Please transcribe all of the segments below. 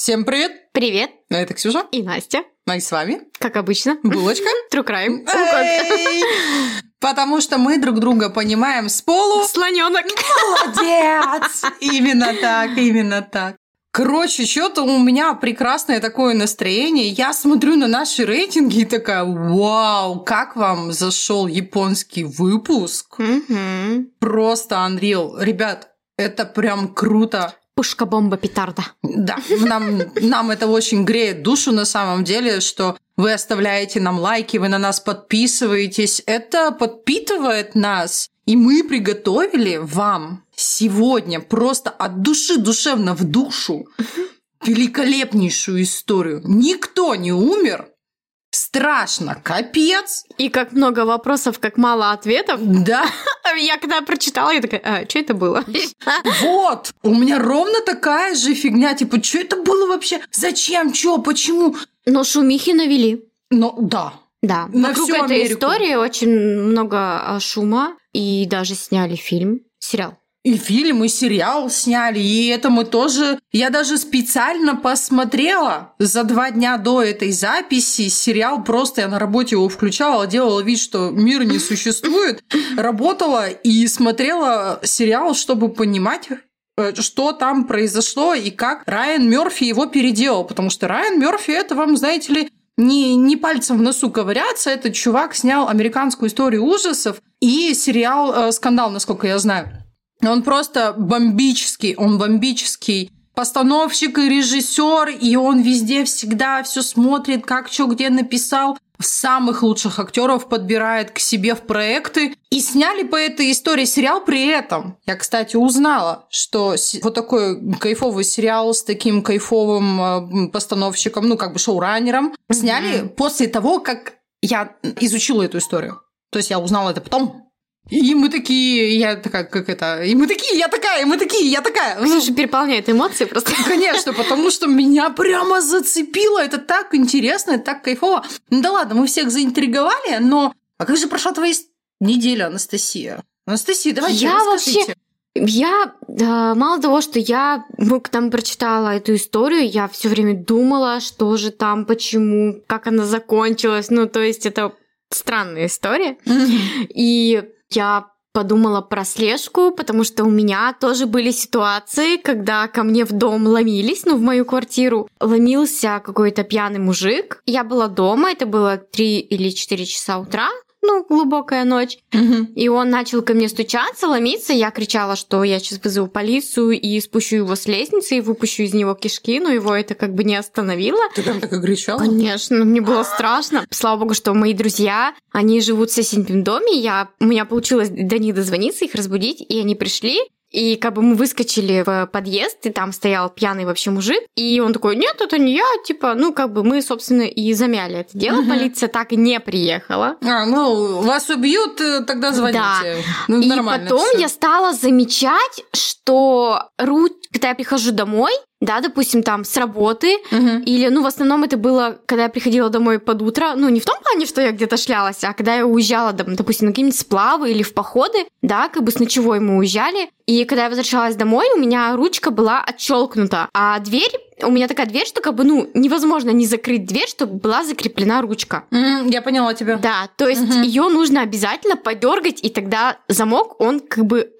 Всем привет! Привет! Это Ксюша. И Настя. Мы с вами. Как обычно. Булочка. True crime. Потому что мы друг друга понимаем с полу. Слоненок. Молодец! Именно так, именно так. Короче, что-то у меня прекрасное такое настроение. Я смотрю на наши рейтинги и такая, вау, как вам зашел японский выпуск? Просто Unreal. Ребят, это прям круто. Пушка, бомба, петарда. Да, нам, нам это очень греет душу на самом деле, что вы оставляете нам лайки, вы на нас подписываетесь. Это подпитывает нас. И мы приготовили вам сегодня просто от души душевно в душу великолепнейшую историю. Никто не умер, страшно, капец. И как много вопросов, как мало ответов. Да. Я когда прочитала, я такая, а, что это было? Вот, у меня ровно такая же фигня, типа, что это было вообще? Зачем? Чё? Почему? Но шумихи навели. Ну, да. Да, На вокруг всю этой Америку. истории очень много а, шума, и даже сняли фильм, сериал. И фильм, и сериал сняли, и это мы тоже... Я даже специально посмотрела за два дня до этой записи сериал, просто я на работе его включала, делала вид, что мир не существует, работала и смотрела сериал, чтобы понимать, э, что там произошло и как Райан Мерфи его переделал. Потому что Райан Мерфи это вам, знаете ли, не, не пальцем в носу ковыряться. Этот чувак снял американскую историю ужасов и сериал э, «Скандал», насколько я знаю. Он просто бомбический, он бомбический постановщик и режиссер, и он везде всегда все смотрит, как что где написал. Самых лучших актеров подбирает к себе в проекты. И сняли по этой истории сериал при этом. Я, кстати, узнала, что вот такой кайфовый сериал с таким кайфовым э, постановщиком, ну, как бы шоураннером, сняли после того, как я изучила эту историю. То есть я узнала это потом. И мы такие, я такая, как это, и мы такие, я такая, и мы такие, я такая. Слушай, переполняет эмоции просто. Конечно, потому что меня прямо зацепило. Это так интересно, это так кайфово. Ну да ладно, мы всех заинтриговали, но... А как же прошла твоя неделя, Анастасия? Анастасия, давайте Я расскажите. вообще- Я, да, мало того, что я ну, там прочитала эту историю, я все время думала, что же там, почему, как она закончилась. Ну, то есть это странная история. И я подумала про слежку, потому что у меня тоже были ситуации, когда ко мне в дом ломились, ну, в мою квартиру, ломился какой-то пьяный мужик. Я была дома, это было 3 или 4 часа утра, ну, глубокая ночь. Мгм. И он начал ко мне стучаться, ломиться. Я кричала, что я сейчас вызову полицию и спущу его с лестницы и выпущу из него кишки, но его это как бы не остановило. Ты прям так и кричала? Конечно, мне было страшно. Слава богу, что мои друзья, они живут в соседнем доме. Я, у меня получилось до них дозвониться, их разбудить, и они пришли. И как бы мы выскочили в подъезд, и там стоял пьяный вообще мужик. И он такой, нет, это не я. Типа, ну как бы мы, собственно, и замяли это дело. Мгм. Полиция так и не приехала. А, ну, вас убьют, э, тогда звоните. Да. Ну, И потом всё. я стала замечать, что ру... когда я прихожу домой, да, допустим, там с работы, Мгм. или, ну, в основном это было, когда я приходила домой под утро, ну, не в том плане, что я где-то шлялась, а когда я уезжала, допустим, на какие-нибудь сплавы или в походы, да, как бы с ночевой мы уезжали, и когда я возвращалась домой, у меня ручка была отщелкнута, а дверь, у меня такая дверь, что как бы, ну, невозможно не закрыть дверь, чтобы была закреплена ручка. М, Я поняла тебя. Да, то есть Мгм. ее нужно обязательно подергать, и тогда замок, он как бы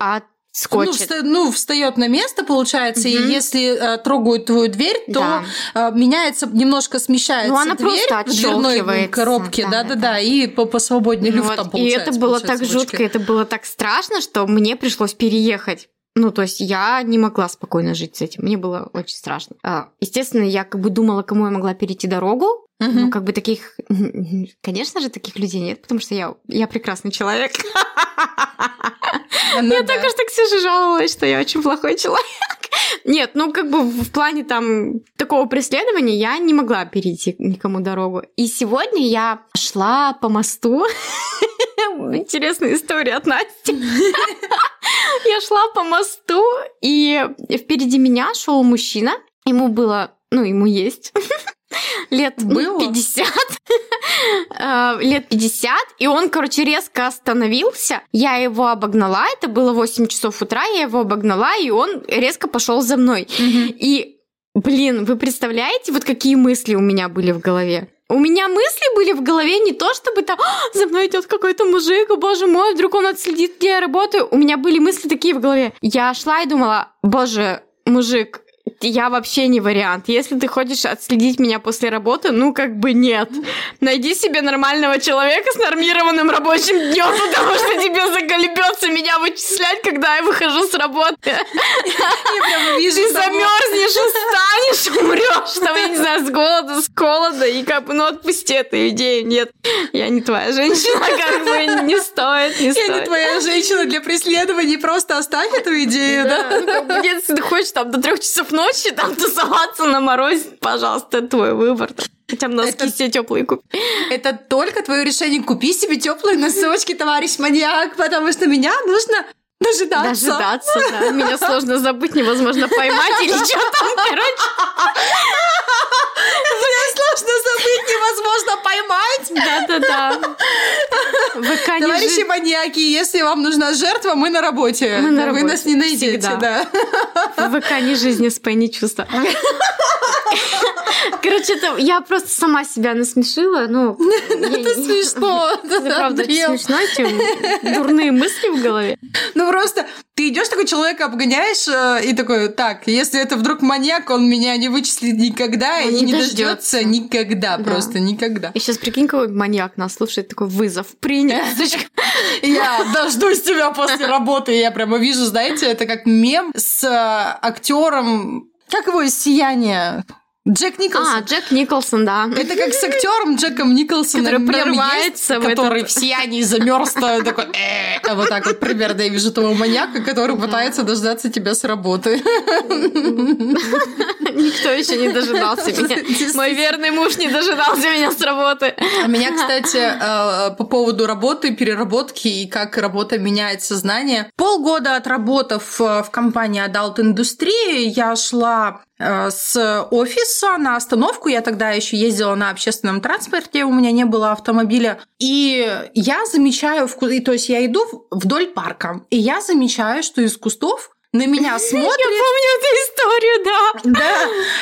скотчит. Ну, вста- ну, встает на место, получается, и Мгм. если э, трогают твою дверь, то Да. э, меняется, немножко смещается Ну, она дверь просто в дверной коробке, Да, да-да-да, и по посвободнее люфт Вот, там И получается. это было так жутко, это было так страшно, что мне пришлось переехать. Ну, то есть я не могла спокойно жить с этим. Мне было очень страшно. А, Естественно, я как бы думала, кому я могла перейти дорогу. Мгм. Ну, как бы таких... Конечно же, таких людей нет, потому что я, я прекрасный человек. Ну Я да. только что Ксюше жаловалась, что я очень плохой человек. Нет, ну как бы в плане там такого преследования я не могла перейти никому дорогу. И сегодня я шла по мосту. Интересная история от Насти. Я шла по мосту, и впереди меня шел мужчина. Ему было, ну, ему есть лет ну, Было? 50. Э, лет 50, и он, короче, резко остановился. Я его обогнала, это было 8 часов утра, я его обогнала, и он резко пошел за мной. И, блин, вы представляете, вот какие мысли у меня были в голове? У меня мысли были в голове не то, чтобы там «А, за мной идет какой-то мужик, о боже мой, вдруг он отследит, где я работаю. У меня были мысли такие в голове. Я шла и думала, боже, мужик, я вообще не вариант. Если ты хочешь отследить меня после работы, ну как бы нет. Найди себе нормального человека с нормированным рабочим днем, потому что тебе заколебется меня вычислять, когда я выхожу с работы. Я Ты замерзнешь, устанешь, умрешь, там, я не знаю, с голода, с холода, и как бы, ну, отпусти эту идею. Нет, я не твоя женщина, как бы, не стоит, не Я стоит. не твоя женщина для преследований, просто оставь эту идею, да? Ну, если ты хочешь там до трех часов ночи там тусоваться на морозе, пожалуйста, это твой выбор. Хотя носки Это- все теплые купи. Это только твое решение. Купи себе теплые носочки, товарищ маньяк, потому что меня нужно дожидаться. Дожидаться, да. Меня сложно забыть, невозможно поймать или что там, короче. Меня сложно забыть, невозможно поймать. Да-да-да. ВК не Товарищи жи- маньяки, если вам нужна жертва, мы на работе. Мы на Вы работе, нас не найдете, всегда. да. ВК не жизнь, спай не чувства. Короче, это я просто сама себя насмешила. Ну, Это смешно. Это правда смешно, чем дурные мысли в голове. Ну просто ты идешь такой человека обгоняешь э, и такой, так, если это вдруг маньяк, он меня не вычислит никогда и не дождется никогда, Да. просто никогда. И сейчас прикинь, какой маньяк нас слушает, такой вызов принят. Сучка. Я дождусь тебя после работы. Я прямо вижу, знаете, это как мем с актером, как его из Джек А, Николсон. Джек Николсон, да. Это как с актером Джеком Николсоном, Который мем прорывается есть, в который этот- в сиянии замерз, такой, а вот так вот примерно я вижу того маньяка, который пытается дождаться тебя с работы. Никто еще не дожидался меня. Мой верный муж не дожидался меня с работы. А меня, кстати, э, по поводу работы, переработки и как работа меняет сознание. Полгода отработав э, в компании Adult Индустрии, я шла с офиса на остановку. Я тогда еще ездила на общественном транспорте, у меня не было автомобиля. И я замечаю, и, то есть я иду вдоль парка, и я замечаю, что из кустов на меня Я смотрит помню эту историю, да.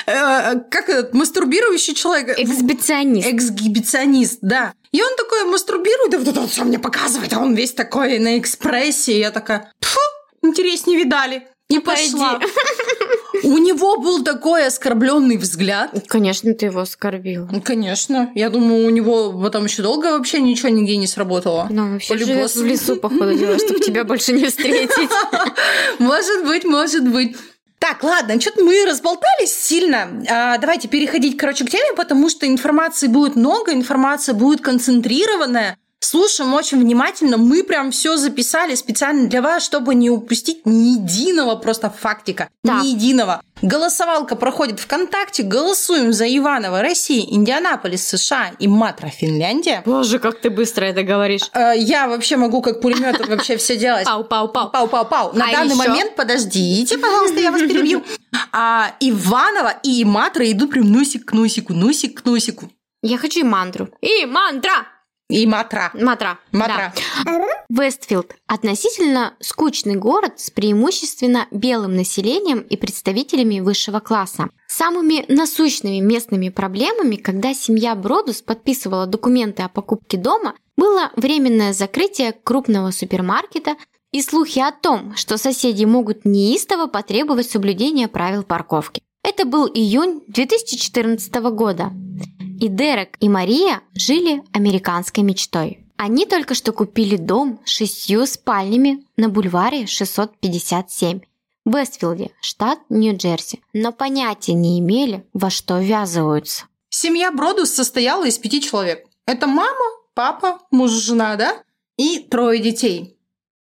да, э, как этот мастурбирующий человек. Эксбиционист. Эксгибиционист, да. И он такой мастурбирует, и вот вот все мне показывает, а он весь такой на экспрессе. И я такая, фу, интереснее видали. И Пойди. пошла. У него был такой оскорбленный взгляд. Конечно, ты его оскорбила. Ну, Конечно. Я думаю, у него потом еще долго вообще ничего нигде не сработало. Ну, вообще живет в лесу, походу, дела, чтобы тебя больше не встретить. Может быть, может быть. Так, ладно, что-то мы разболтались сильно. А, давайте переходить, короче, к теме, потому что информации будет много, информация будет концентрированная. Слушаем очень внимательно. Мы прям все записали специально для вас, чтобы не упустить ни единого просто фактика. Так. Ни единого. Голосовалка проходит ВКонтакте. Голосуем за Иванова, Россия, Индианаполис, США и Матра, Финляндия. Боже, как ты быстро это говоришь. Э, Я вообще могу как пулемет вообще все делать. Пау-пау-пау. Пау-пау-пау. На А данный ещё? момент, подождите, пожалуйста, я вас перебью. А, Иванова и Матра идут прям носик к носику, носик к носику. Я хочу и мантру. И мантра! И Матра. Матра. Матра. Да. Вестфилд – относительно скучный город с преимущественно белым населением и представителями высшего класса. Самыми насущными местными проблемами, когда семья Броддус подписывала документы о покупке дома, было временное закрытие крупного супермаркета, и слухи о том, что соседи могут неистово потребовать соблюдения правил парковки. Это был июнь 2014 года, и Дерек и Мария жили американской мечтой. Они только что купили дом с шестью спальнями на бульваре 657 в Вестфилде, штат Нью-Джерси, но понятия не имели, во что ввязываются. Семья Бродус состояла из пяти человек. Это мама, папа, муж, жена, да? И трое детей.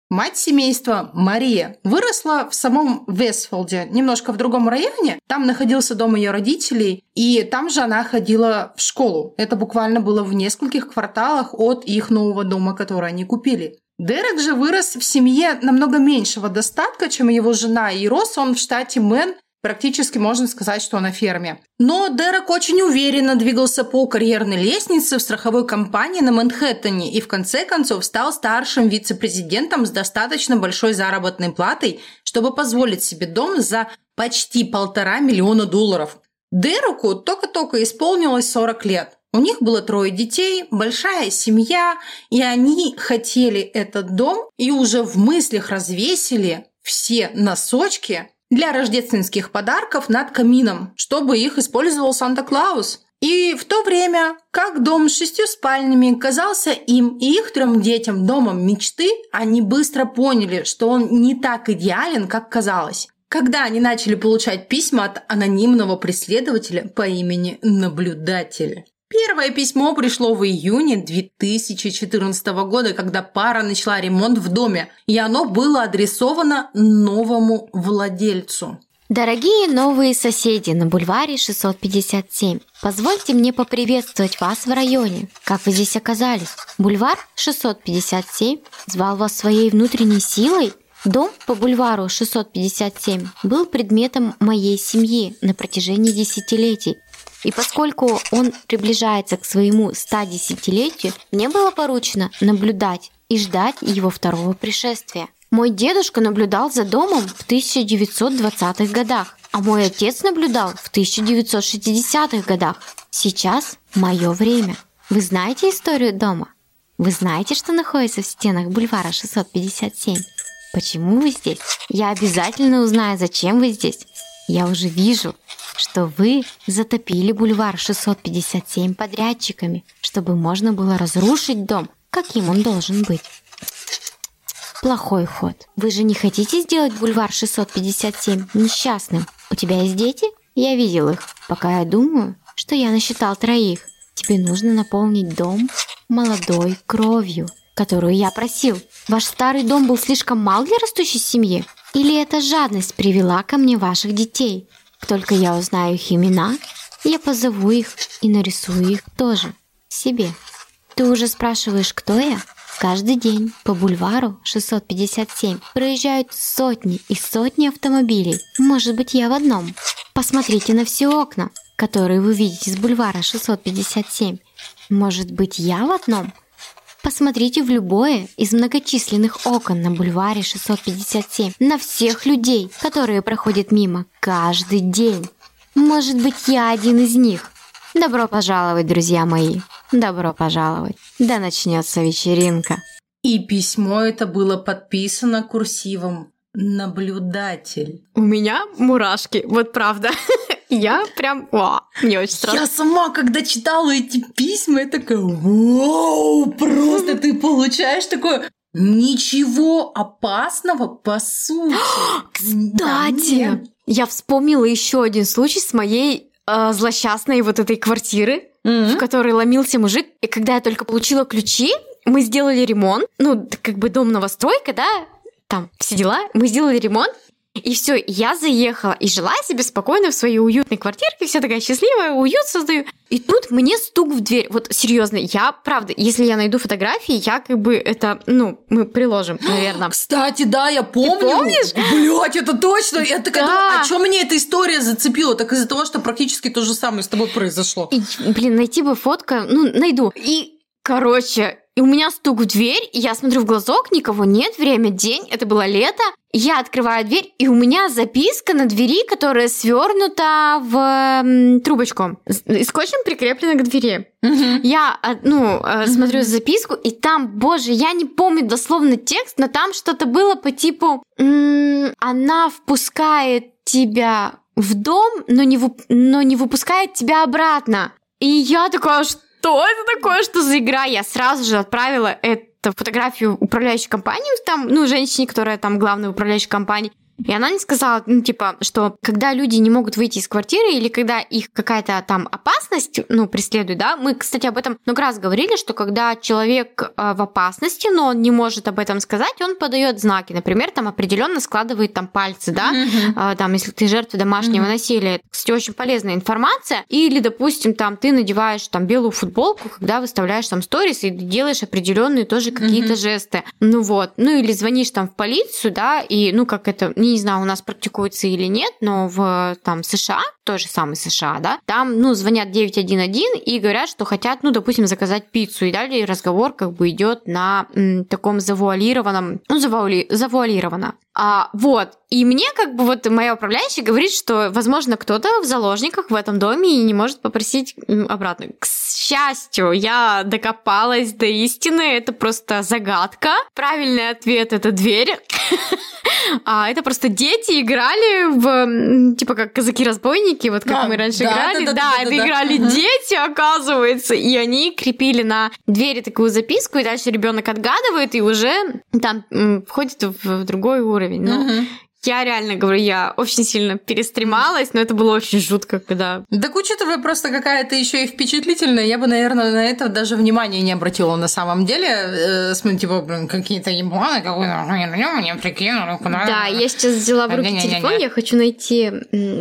Мать семейства, Мария, выросла в самом Вестфилде, немножко в другом районе. Там находился дом ее родителей, и там же она ходила в школу. Это буквально было в нескольких кварталах от их нового дома, который они купили. Дерек же вырос в семье намного меньшего достатка, чем его жена, и рос он в штате Мэн Практически можно сказать, что на ферме. Но Дерек очень уверенно двигался по карьерной лестнице в страховой компании на Манхэттене и в конце концов стал старшим вице-президентом с достаточно большой заработной платой, чтобы позволить себе дом за почти полтора миллиона долларов. Дереку только-только исполнилось 40 лет. У них было трое детей, большая семья, и они хотели этот дом и уже в мыслях развесили все носочки для рождественских подарков над камином, чтобы их использовал Санта-Клаус. И в то время, как дом с шестью спальнями казался им и их трем детям домом мечты, они быстро поняли, что он не так идеален, как казалось. Когда они начали получать письма от анонимного преследователя по имени Наблюдатель. Первое письмо пришло в июне 2014 года, когда пара начала ремонт в доме, и оно было адресовано новому владельцу. Дорогие новые соседи на бульваре 657, позвольте мне поприветствовать вас в районе. Как вы здесь оказались? Бульвар 657 звал вас своей внутренней силой? Дом по бульвару 657 был предметом моей семьи на протяжении десятилетий. И поскольку он приближается к своему 110-летию, мне было поручено наблюдать и ждать его второго пришествия. Мой дедушка наблюдал за домом в 1920-х годах, а мой отец наблюдал в 1960-х годах. Сейчас мое время. Вы знаете историю дома? Вы знаете, что находится в стенах бульвара 657? Почему вы здесь? Я обязательно узнаю, зачем вы здесь. Я уже вижу, что вы затопили бульвар 657 подрядчиками, чтобы можно было разрушить дом, каким он должен быть. Плохой ход. Вы же не хотите сделать бульвар 657 несчастным? У тебя есть дети? Я видел их. Пока я думаю, что я насчитал троих. Тебе нужно наполнить дом молодой кровью, которую я просил. Ваш старый дом был слишком мал для растущей семьи? Или эта жадность привела ко мне ваших детей? Только я узнаю их имена, я позову их и нарисую их тоже себе. Ты уже спрашиваешь, кто я? Каждый день по бульвару 657 проезжают сотни и сотни автомобилей. Может быть, я в одном. Посмотрите на все окна, которые вы видите с бульвара 657. Может быть, я в одном – Посмотрите в любое из многочисленных окон на бульваре 657 на всех людей, которые проходят мимо каждый день. Может быть, я один из них. Добро пожаловать, друзья мои. Добро пожаловать. Да начнется вечеринка. И письмо это было подписано курсивом наблюдатель. У меня мурашки, вот правда. Я прям, о, мне очень страшно. Я сама, когда читала эти письма, я такая, вау, просто ты получаешь такое, Ничего опасного по сути. Кстати, я вспомнила еще один случай с моей э, злосчастной вот этой квартиры, mm-hmm. в которой ломился мужик. И когда я только получила ключи, мы сделали ремонт. Ну, как бы дом новостройка, да, там все дела. Мы сделали ремонт, и все, я заехала и жила себе спокойно в своей уютной квартирке, вся такая счастливая, уют создаю. И тут мне стук в дверь. Вот серьезно, я, правда, если я найду фотографии, я как бы это, ну, мы приложим, наверное. Кстати, да, я помню. Ты помнишь? Блять, это точно. Я такая, да. думаю, а что мне эта история зацепила? Так из-за того, что практически то же самое с тобой произошло. И, блин, найти бы фотка, ну, найду. И Короче, и у меня стук в дверь, и я смотрю в глазок, никого нет, время день, это было лето. Я открываю дверь, и у меня записка на двери, которая свернута в м, трубочку. С- Скотчем прикреплена к двери. Я, а, ну, э, смотрю записку, и там, боже, я не помню дословно текст, но там что-то было по типу м, «Она впускает тебя в дом, но не, вып- но не выпускает тебя обратно». И я такая, что это такое, что за игра? Я сразу же отправила эту фотографию управляющей компании, там, ну, женщине, которая там главная управляющая компания. И она мне сказала, ну, типа, что когда люди не могут выйти из квартиры или когда их какая-то там опасность, ну, преследует, да, мы, кстати, об этом много раз говорили, что когда человек э, в опасности, но он не может об этом сказать, он подает знаки, например, там определенно складывает там пальцы, да, а, там, если ты жертва домашнего насилия. Кстати, очень полезная информация. Или, допустим, там ты надеваешь там белую футболку, когда выставляешь там сторис и делаешь определенные тоже какие-то жесты. Ну вот. Ну или звонишь там в полицию, да, и, ну, как это, не знаю, у нас практикуется или нет, но в там США, той же самой США, да, там, ну, звонят 911 и говорят, что хотят, ну, допустим, заказать пиццу. И далее разговор как бы идет на м, таком завуалированном, ну, завуали, завуалированно. А, вот. И мне как бы вот моя управляющая говорит, что, возможно, кто-то в заложниках в этом доме и не может попросить обратно. К счастью, я докопалась до истины. Это просто загадка. Правильный ответ — это дверь. А это просто дети играли в, типа, как казаки-разбойники, вот как мы раньше играли. да, это играли дети, оказывается. И они крепили на двери такую записку, и дальше ребенок отгадывает и уже там входит в, в другой уровень. Ну, я реально говорю, я очень сильно перестремалась, но это было очень жутко, когда... Так учитывая просто какая-то еще и впечатлительная, я бы, наверное, на это даже внимания не обратила на самом деле. Э, смотри, типа, блин, какие-то ебланы, какой-то, ну, мне прикинули, куда. Да, я сейчас взяла в руки телефон, я хочу найти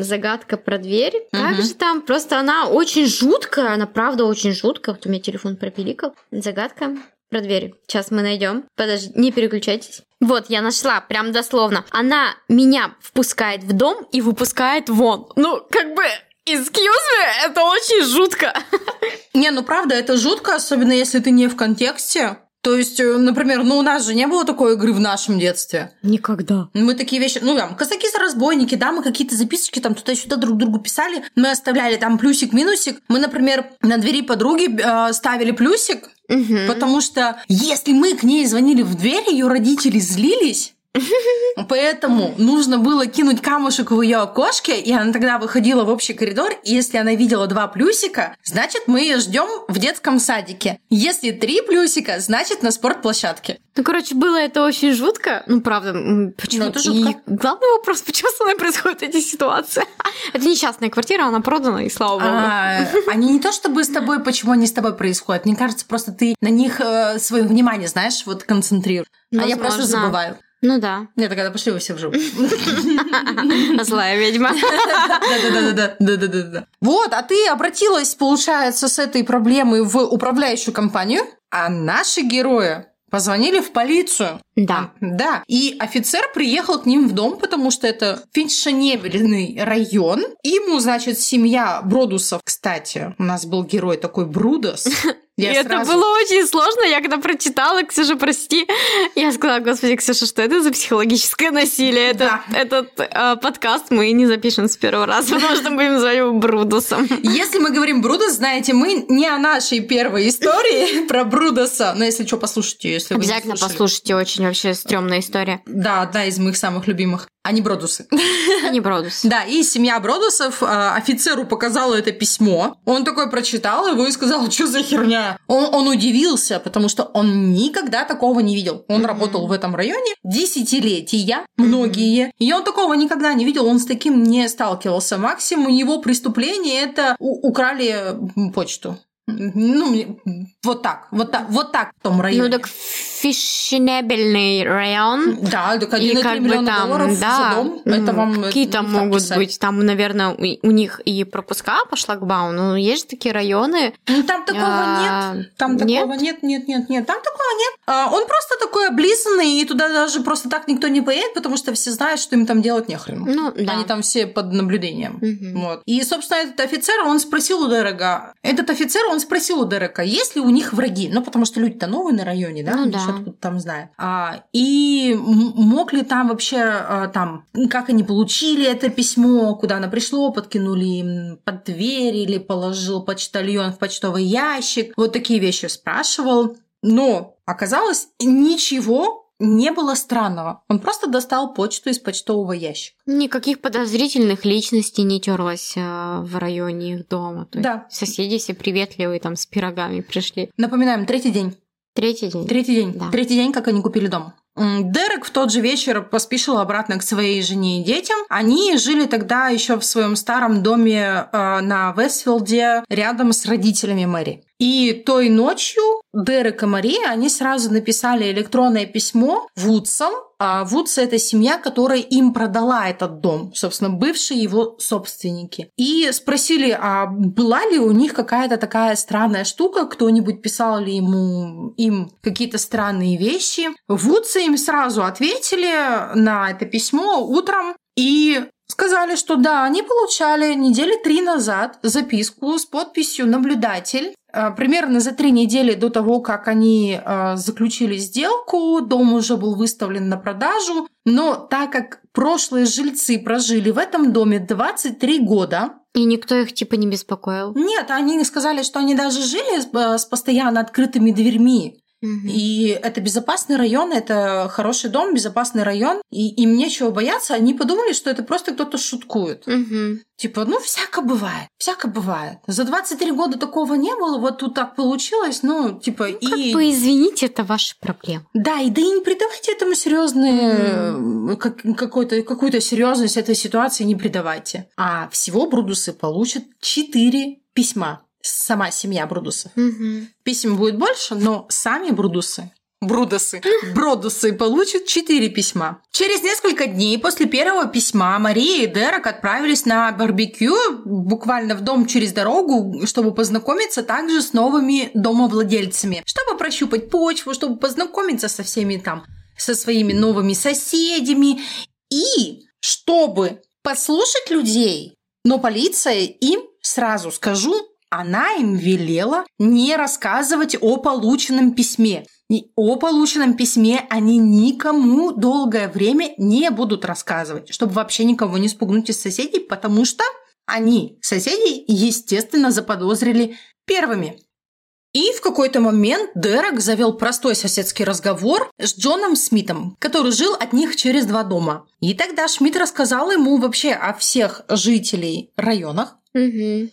загадка про дверь. Как Мгм. же там? Просто она очень жуткая, она правда очень жуткая. Вот у меня телефон пропиликал. Загадка про дверь. Сейчас мы найдем. Подожди, не переключайтесь. Вот, я нашла, прям дословно. Она меня впускает в дом и выпускает вон. Ну, как бы, excuse me, это очень жутко. Не, ну правда, это жутко, особенно если ты не в контексте. То есть, э, например, ну у нас же не было такой игры в нашем детстве. Никогда. Мы такие вещи, ну там, казаки-разбойники, да, мы какие-то записочки там туда-сюда друг другу писали, мы оставляли там плюсик-минусик. Мы, например, на двери подруги э, ставили плюсик, Мгм. потому что если мы к ней звонили в дверь, ее родители злились, Поэтому нужно было кинуть камушек в ее окошке, и она тогда выходила в общий коридор, и если она видела два плюсика, значит, мы ее ждем в детском садике. Если три плюсика, значит, на спортплощадке. Ну, короче, было это очень жутко. Ну, правда, почему? Ну, это жутко. И главный вопрос, почему со мной происходят эти ситуации? Это несчастная квартира, она продана, и слава богу. А, они не то чтобы с тобой, почему они с тобой происходят. Мне кажется, просто ты на них э, свое внимание, знаешь, вот концентрируешь. А я просто Возможно. забываю. Ну да, Нет, тогда пошли вы все в жопу. злая ведьма. Да-да-да-да. Да-да-да-да. Вот, а ты обратилась, получается, с этой проблемой в управляющую компанию, а наши герои позвонили в полицию. Да. Да. И офицер приехал к ним в дом, потому что это фешенебельный район. Ему, значит, семья Бродусов. Кстати, у нас был герой такой Брудос. Я И это сразу- было очень сложно. Я когда прочитала, Ксюша, прости, я сказала, господи, Ксюша, что это за психологическое насилие? Это, Да. Этот э, подкаст мы не запишем с первого раза, потому что будем называть его Брудусом. Если мы говорим Брудос, знаете, мы не о нашей первой истории про Брудоса. Но если что, послушайте, если Обязательно послушайте, очень вообще стрёмная история. Да, одна из моих самых любимых. Они Бродусы. Не Бродус. Да, и семья Бродусов э, офицеру показала это письмо. Он такой прочитал его и сказал, что за херня. Он, он удивился, потому что он никогда такого не видел. Он работал в этом районе десятилетия, многие. И он такого никогда не видел, он с таким не сталкивался. Максимум его преступление это украли почту. Ну, вот так, вот так, вот так в том районе. Ну так фешенебельный район. Да, так И 1,3 как бы миллиона там, долларов да, за дом. м, Это вам какие это там не так могут писать. быть, там, наверное, у, у них и пропуска по шлагбауму, ну, есть же такие районы. Ну, там такого А, нет. Там нет? такого нет, нет, нет, нет. Там такого нет. А, он просто такой облизанный, и туда даже просто так никто не поедет, потому что все знают, что им там делать нехрен. Ну, да. Они там все под наблюдением. Мгм. Вот. И, собственно, этот офицер, он спросил у Дерека. Этот офицер, он спросил у Дерека, есть ли у них враги. Ну, потому что люди-то новые на районе, да? Ну, да. Что-то там знают. А, и мог ли там вообще, а, там, как они получили это письмо, куда оно пришло, подкинули им под дверь или положил почтальон в почтовый ящик. Вот такие вещи спрашивал. Но оказалось, ничего не было странного. Он просто достал почту из почтового ящика. Никаких подозрительных личностей не терлось э, в районе их дома. То да. Соседи все приветливые там с пирогами пришли. Напоминаем, третий день. Третий день. Третий день. Да. Третий день, как они купили дом. Дерек в тот же вечер поспешил обратно к своей жене и детям. Они жили тогда еще в своем старом доме э, на Вестфилде рядом с родителями Мэри. И той ночью Дерек и Мария, они сразу написали электронное письмо Вудсам. А Вудс – это семья, которая им продала этот дом, собственно, бывшие его собственники. И спросили, а была ли у них какая-то такая странная штука, кто-нибудь писал ли ему им какие-то странные вещи. Вудсы им сразу ответили на это письмо утром, и Сказали, что да, они получали недели три назад записку с подписью «Наблюдатель». А, примерно за три недели до того, как они а, заключили сделку, дом уже был выставлен на продажу. Но так как прошлые жильцы прожили в этом доме 23 года, и никто их типа не беспокоил? Нет, они сказали, что они даже жили с, с постоянно открытыми дверьми. И это безопасный район, это хороший дом, безопасный район, и им нечего бояться. Они подумали, что это просто кто-то шуткует. Угу. Типа, ну, всяко бывает, всяко бывает. За 23 года такого не было, вот тут так получилось, ну, типа, ну, и... Как бы, извините, это ваша проблема. Да, и да и не придавайте этому серьезные, mm. как, какой-то, какую-то серьезность этой ситуации не придавайте. А всего Брудусы получат 4 письма сама семья Брудусов. Угу. Писем будет больше, но сами Брудусы Брудосы. Бродусы получат четыре письма. Через несколько дней после первого письма Мария и Дерек отправились на барбекю буквально в дом через дорогу, чтобы познакомиться также с новыми домовладельцами, чтобы прощупать почву, чтобы познакомиться со всеми там, со своими новыми соседями и чтобы послушать людей. Но полиция им, сразу скажу, она им велела не рассказывать о полученном письме. И о полученном письме они никому долгое время не будут рассказывать, чтобы вообще никого не спугнуть из соседей, потому что они, соседи, естественно, заподозрили первыми. И в какой-то момент Дерек завел простой соседский разговор с Джоном Смитом, который жил от них через два дома. И тогда Шмидт рассказал ему вообще о всех жителей районах, Угу. И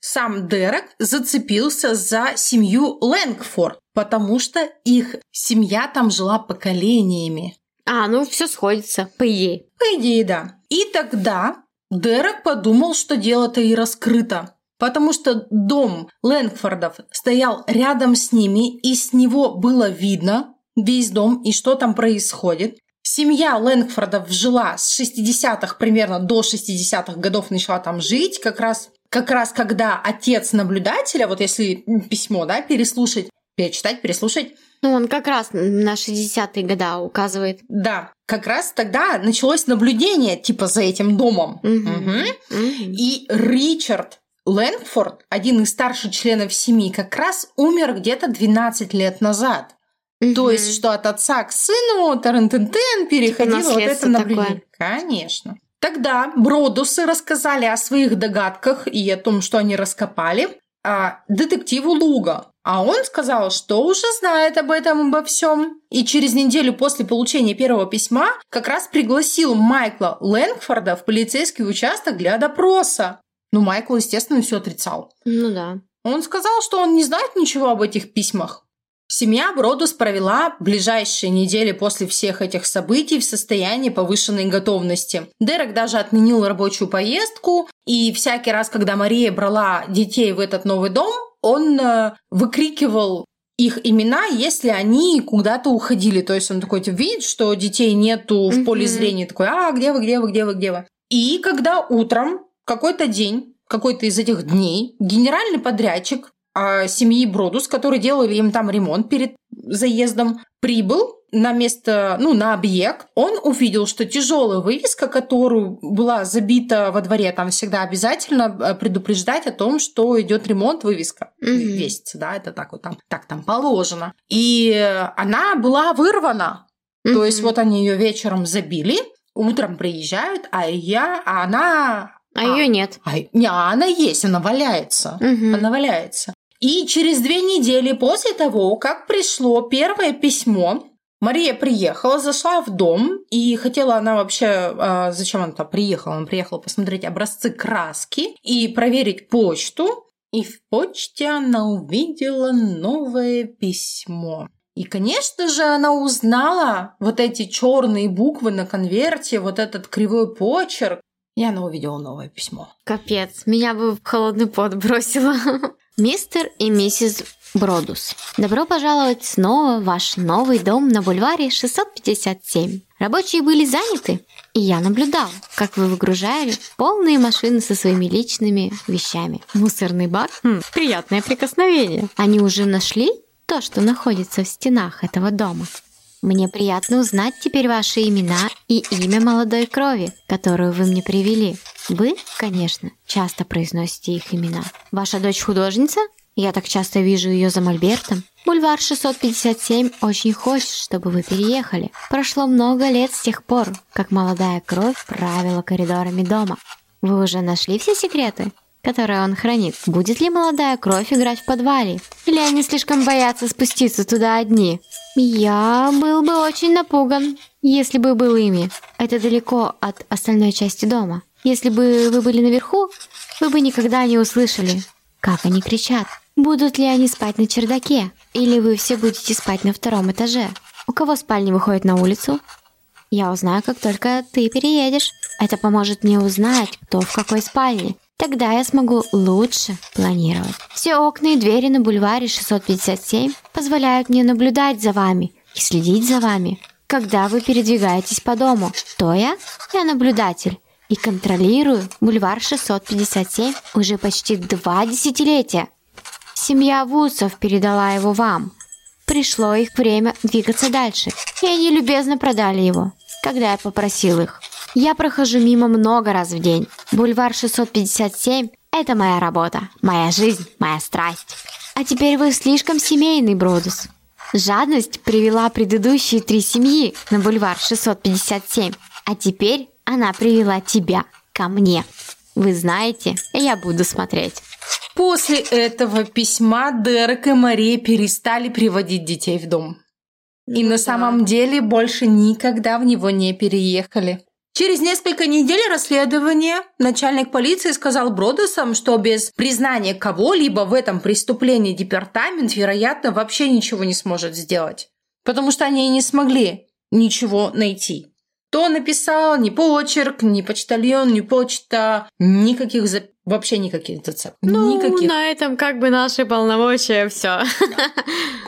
сам Дерек зацепился за семью Лэнгфорд, потому что их семья там жила поколениями. А, ну все сходится, по идее. По идее, да. И тогда Дерек подумал, что дело-то и раскрыто. Потому что дом Лэнгфордов стоял рядом с ними, и с него было видно весь дом и что там происходит. Семья Лэнгфордов жила с 60-х примерно до 60-х годов начала там жить, как раз, как раз когда отец наблюдателя, вот если письмо, да, переслушать, перечитать, переслушать. Ну, он как раз на 60-е года указывает. Да, как раз тогда началось наблюдение типа за этим домом. Угу. Угу. Угу. И Ричард Лэнгфорд, один из старших членов семьи, как раз умер где-то 12 лет назад. Угу. То есть, что от отца к сыну тарантентен переходило типа вот это наблюдение. Такое. Конечно. Тогда Бродусы рассказали о своих догадках и о том, что они раскопали, а, детективу Луга. А он сказал, что уже знает об этом обо всем. И через неделю после получения первого письма как раз пригласил Майкла Лэнгфорда в полицейский участок для допроса. Ну, Майкл, естественно, все отрицал. Ну да. Он сказал, что он не знает ничего об этих письмах. Семья Бродус провела ближайшие недели после всех этих событий в состоянии повышенной готовности. Дерек даже отменил рабочую поездку, и всякий раз, когда Мария брала детей в этот новый дом, он э, выкрикивал их имена, если они куда-то уходили. То есть он такой типа, видит, что детей нету в поле зрения, такой, а, где вы, где вы, где вы, где вы. И когда утром, какой-то день, какой-то из этих дней, генеральный подрядчик семьи Бродус, которые делали им там ремонт перед заездом, прибыл на место, ну, на объект, он увидел, что тяжелая вывеска, которую была забита во дворе, там всегда обязательно э, предупреждать о том, что идет ремонт, вывеска Мгм. весится, да, это так вот там, так там положено. И она была вырвана. То есть вот они ее вечером забили, утром приезжают, а я, а она, А ее нет. а, не, а она есть, она валяется. Мгм. Она валяется. И через две недели после того, как пришло первое письмо, Мария приехала, зашла в дом, и хотела она вообще... а, зачем она туда приехала? Она приехала посмотреть образцы краски и проверить почту. И в почте она увидела новое письмо. И, конечно же, она узнала вот эти черные буквы на конверте, вот этот кривой почерк, и она увидела новое письмо. Капец, меня бы в холодный пот бросило. Мистер и миссис Бродус, добро пожаловать снова в ваш новый дом на бульваре 657. Рабочие были заняты, и я наблюдал, как вы выгружали полные машины со своими личными вещами. Мусорный бак? Хм, приятное прикосновение. Они уже нашли то, что находится в стенах этого дома? Мне приятно узнать теперь ваши имена и имя молодой крови, которую вы мне привели. Вы, конечно, часто произносите их имена. Ваша дочь художница? Я так часто вижу ее за мольбертом. Бульвар 657 очень хочет, чтобы вы переехали. Прошло много лет с тех пор, как молодая кровь правила коридорами дома. Вы уже нашли все секреты, которые он хранит? Будет ли молодая кровь играть в подвале? Или они слишком боятся спуститься туда одни? Я был бы очень напуган, если бы был ими. Это далеко от остальной части дома. Если бы вы были наверху, вы бы никогда не услышали, как они кричат. Будут ли они спать на чердаке? Или вы все будете спать на втором этаже? У кого спальни выходят на улицу? Я узнаю, как только ты переедешь. Это поможет мне узнать, кто в какой спальне. Тогда я смогу лучше планировать. Все окна и двери на бульваре 657 позволяют мне наблюдать за вами и следить за вами, когда вы передвигаетесь по дому. То я? Я наблюдатель и контролирую бульвар 657 уже почти два десятилетия. Семья Вудсов передала его вам. Пришло их время двигаться дальше, и они любезно продали его, когда я попросил их. Я прохожу мимо много раз в день. Бульвар 657 – это моя работа, моя жизнь, моя страсть. А теперь вы слишком семейный, Бродус. Жадность привела предыдущие три семьи на бульвар 657, а теперь она привела тебя ко мне. Вы знаете, я буду смотреть. После этого письма Дерек и Мария перестали приводить детей в дом. И Ну на да. самом деле больше никогда в него не переехали. Через несколько недель расследования начальник полиции сказал Бродесам, что без признания кого-либо в этом преступлении департамент, вероятно, вообще ничего не сможет сделать. Потому что они не смогли ничего найти. То написал ни почерк, ни почтальон, ни почта, никаких за- вообще никаких зацепок. Ну, никаких. на этом как бы наши полномочия все.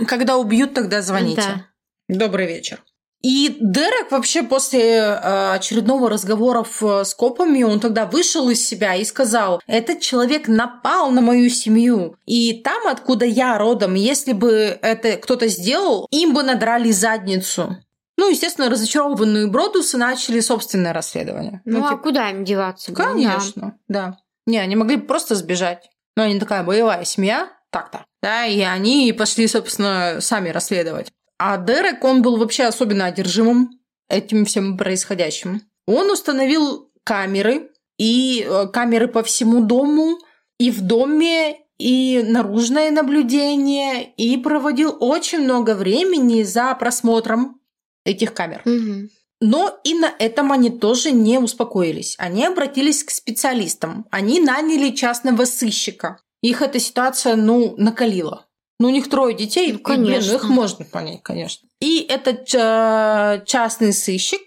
Когда убьют, тогда звоните. Добрый вечер. И Дерек вообще после э, очередного разговора в- с копами, он тогда вышел из себя и сказал, этот человек напал на мою семью. И там, откуда я родом, если бы это кто-то сделал, им бы надрали задницу. Ну, естественно, разочарованные Бродусы начали собственное расследование. Ну, а типа, куда им деваться? было? Конечно, да. Не, они могли просто сбежать. Но они такая боевая семья, так-то. Да, и они пошли, собственно, сами расследовать. А Дерек, он был вообще особенно одержимым этим всем происходящим. Он установил камеры, и э, камеры по всему дому, и в доме, и наружное наблюдение, и проводил очень много времени за просмотром этих камер. Мгм. Но и на этом они тоже не успокоились. Они обратились к специалистам. Они наняли частного сыщика. Их эта ситуация, ну, накалила. Ну, у них трое детей, Ну, и, блин, конечно. их можно понять, конечно. И этот э, частный сыщик,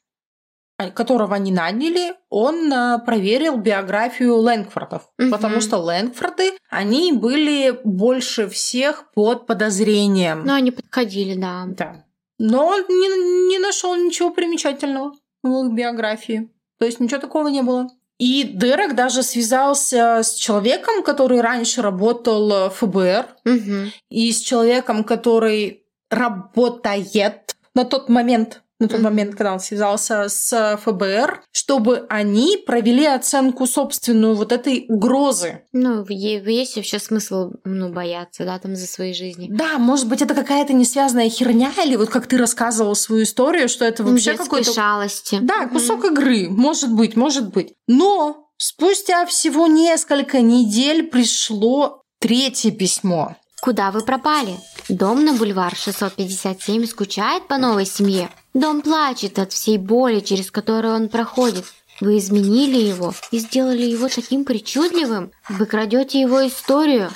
а, которого они наняли, он э, проверил биографию Лэнгфордов. Мгм. Потому что Лэнгфорды, они были больше всех под подозрением. Ну, они подходили, да. Да. Но он не, не нашел ничего примечательного в их биографии. То есть ничего такого не было. И Дерек даже связался с человеком, который раньше работал в ФБР, Мгм. и с человеком, который работает на тот момент на тот момент, когда он связался с ФБР, чтобы они провели оценку собственную вот этой угрозы. Ну, есть вообще смысл ну, бояться, да, там за свои жизни. Да, может быть, это какая-то несвязанная херня, или вот как ты рассказывал свою историю, что это вообще какой-то... шалости. Да, кусок mm игры, может быть, может быть. Но спустя всего несколько недель пришло третье письмо. Куда вы пропали? Дом на бульвар 657 скучает по новой семье. Дом плачет от всей боли, через которую он проходит. Вы изменили его и сделали его таким причудливым. Вы крадете его историю.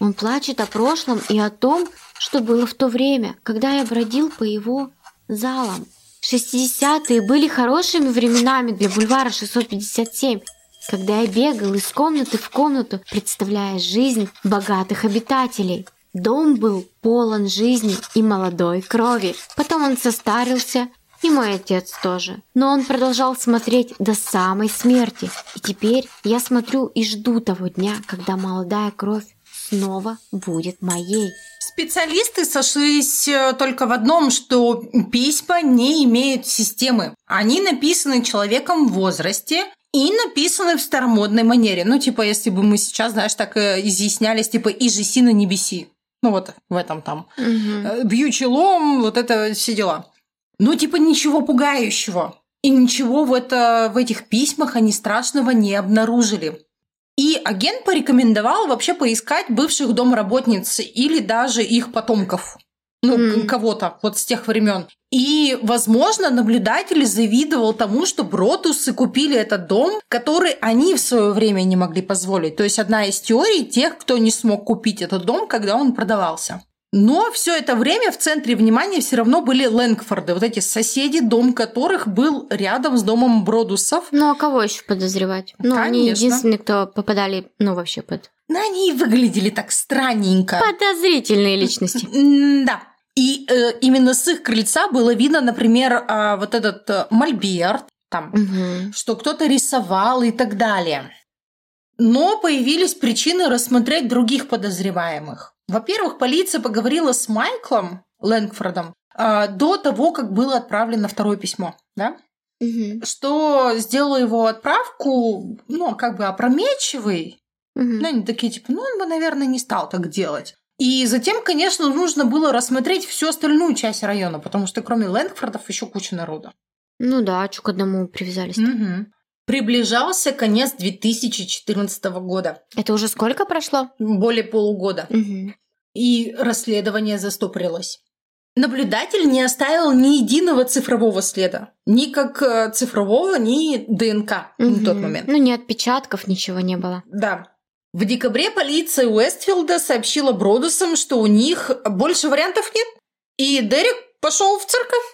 Он плачет о прошлом и о том, что было в то время, когда я бродил по его залам. 60-е были хорошими временами для бульвара 657, когда я бегал из комнаты в комнату, представляя жизнь богатых обитателей. Дом был полон жизни и молодой крови. Потом он состарился, и мой отец тоже. Но он продолжал смотреть до самой смерти. И теперь я смотрю и жду того дня, когда молодая кровь снова будет моей. Специалисты сошлись э, только в одном, что письма не имеют системы. Они написаны человеком в возрасте, и написаны в старомодной манере. Ну, типа, если бы мы сейчас, знаешь, так э, изъяснялись, типа, и жеси на небеси. Ну, вот в этом там. Угу. Бью челом, вот это все дела. Ну, типа, ничего пугающего. И ничего в, это, в этих письмах они страшного не обнаружили. И агент порекомендовал вообще поискать бывших домработниц или даже их потомков ну, mm. кого-то вот с тех времен. И, возможно, наблюдатель завидовал тому, что Бротусы купили этот дом, который они в свое время не могли позволить. То есть одна из теорий тех, кто не смог купить этот дом, когда он продавался. Но все это время в центре внимания все равно были Лэнгфорды, вот эти соседи, дом которых был рядом с домом Бродусов. Ну а кого еще подозревать? Ну, Конечно. они единственные, кто попадали, ну, вообще под но они выглядели так странненько. Подозрительные личности. Да. И э, именно с их крыльца было видно, например, э, вот этот э, мольберт, там, угу. что кто-то рисовал и так далее. Но появились причины рассмотреть других подозреваемых. Во-первых, полиция поговорила с Майклом Лэнгфордом э, до того, как было отправлено второе письмо, да? Угу. Что сделало его отправку, ну, как бы опрометчивой. Угу. Ну, они такие, типа, ну, он бы, наверное, не стал так делать. И затем, конечно, нужно было рассмотреть всю остальную часть района, потому что кроме Лэнгфордов еще куча народа. Ну да, что к одному привязались. Угу. Приближался конец 2014 года. Это уже сколько прошло? Более полугода. Угу. И расследование застопорилось. Наблюдатель не оставил ни единого цифрового следа. Ни как э, цифрового, ни ДНК угу. на тот момент. Ну, ни отпечатков, ничего не было. Да. В декабре полиция Уэстфилда сообщила Бродусам, что у них больше вариантов нет. И Дерек пошел в церковь.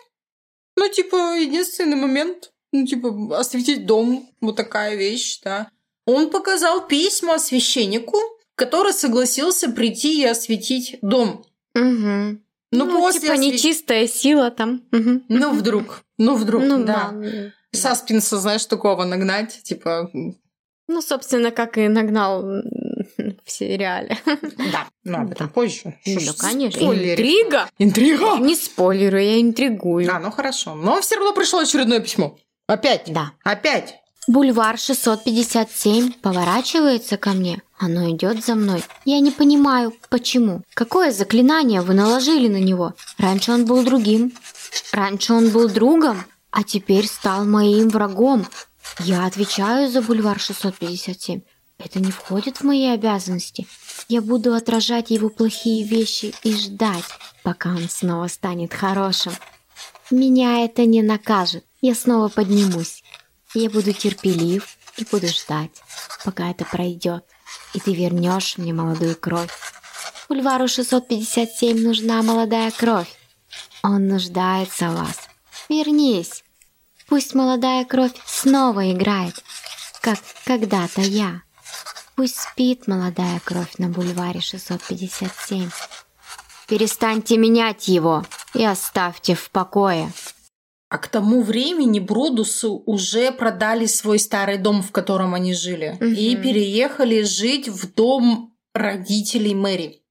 Ну, типа, единственный момент. Ну, типа, осветить дом. Вот такая вещь, да. Он показал письма священнику, который согласился прийти и осветить дом. Угу. Ну, ну после типа освет... нечистая сила там. Угу. Ну, вдруг. Ну, вдруг, ну, да. да. Саспенса, знаешь, такого нагнать, типа, ну, собственно, как и нагнал в сериале. Да, но об этом позже. Ну, да, конечно. Интрига. Интрига. Не спойлерую, я интригую. А, ну хорошо. Но все равно пришло очередное письмо. Опять? Да. Опять? Бульвар 657 поворачивается ко мне. Оно идет за мной. Я не понимаю, почему. Какое заклинание вы наложили на него? Раньше он был другим. Раньше он был другом, а теперь стал моим врагом. Я отвечаю за бульвар 657. Это не входит в мои обязанности. Я буду отражать его плохие вещи и ждать, пока он снова станет хорошим. Меня это не накажет. Я снова поднимусь. Я буду терпелив и буду ждать, пока это пройдет. И ты вернешь мне молодую кровь. Бульвару 657 нужна молодая кровь. Он нуждается в вас. Вернись. Пусть молодая кровь снова играет, как когда-то я. Пусть спит молодая кровь на бульваре 657. Перестаньте менять его и оставьте в покое. А к тому времени Бродусы уже продали свой старый дом, в котором они жили, угу. и переехали жить в дом родителей Мэри.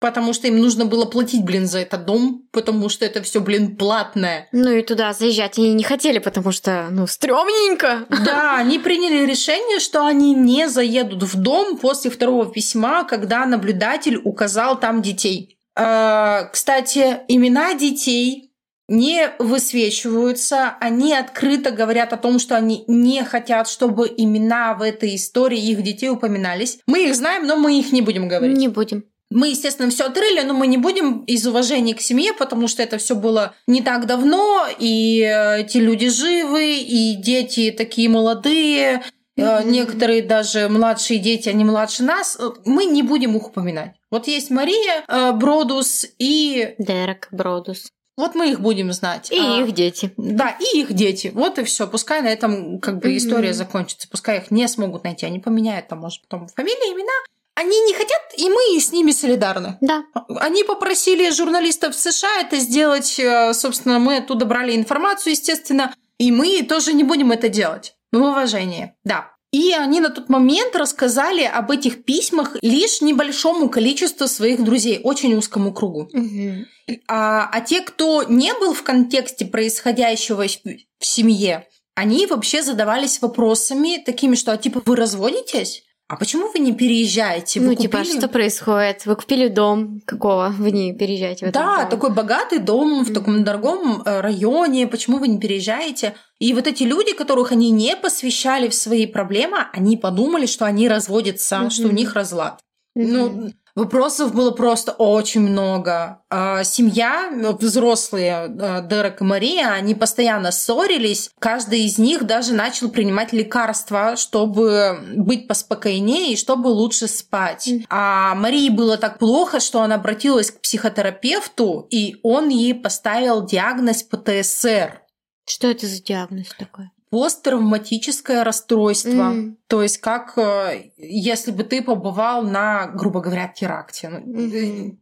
Потому что им нужно было платить, блин, за этот дом, потому что это все, блин, платное. Ну и туда заезжать они не хотели, потому что, ну, стрёмненько. Да, они приняли решение, что они не заедут в дом после второго письма, когда наблюдатель указал там детей. А, кстати, имена детей не высвечиваются, они открыто говорят о том, что они не хотят, чтобы имена в этой истории их детей упоминались. Мы их знаем, но мы их не будем говорить. Не будем. Мы, естественно, все отрыли, но мы не будем из уважения к семье, потому что это все было не так давно, и э, эти люди живы, и дети такие молодые, mm-hmm. некоторые даже младшие дети, они младше нас. Мы не будем их упоминать. Вот есть Мария э, Бродус и... Дерек Бродус. Вот мы их будем знать. И а, их дети. Да, и их дети. Вот и все. Пускай на этом как бы mm-hmm. история закончится. Пускай их не смогут найти. Они поменяют там, может, потом фамилии, имена они не хотят, и мы с ними солидарны. Да. Они попросили журналистов США это сделать. Э, собственно, мы оттуда брали информацию, естественно, и мы тоже не будем это делать. В уважении, да. И они на тот момент рассказали об этих письмах лишь небольшому количеству своих друзей, очень узкому кругу. Угу. А, а те, кто не был в контексте происходящего в семье, они вообще задавались вопросами такими, что а типа вы разводитесь? А почему вы не переезжаете? Вы ну, типа, купили... типа, что происходит? Вы купили дом какого? Вы не переезжаете в этот Да, дом? такой богатый дом в таком дорогом э, районе. Почему вы не переезжаете? И вот эти люди, которых они не посвящали в свои проблемы, они подумали, что они разводятся, mm-hmm. что у них разлад. Mm-hmm. Ну, Вопросов было просто очень много. А, семья, взрослые, а, Дерек и Мария, они постоянно ссорились. Каждый из них даже начал принимать лекарства, чтобы быть поспокойнее и чтобы лучше спать. А Марии было так плохо, что она обратилась к психотерапевту, и он ей поставил диагноз ПТСР. Что это за диагноз такой? Посттравматическое расстройство. Mm. То есть как э, если бы ты побывал на, грубо говоря, теракте. Mm-hmm.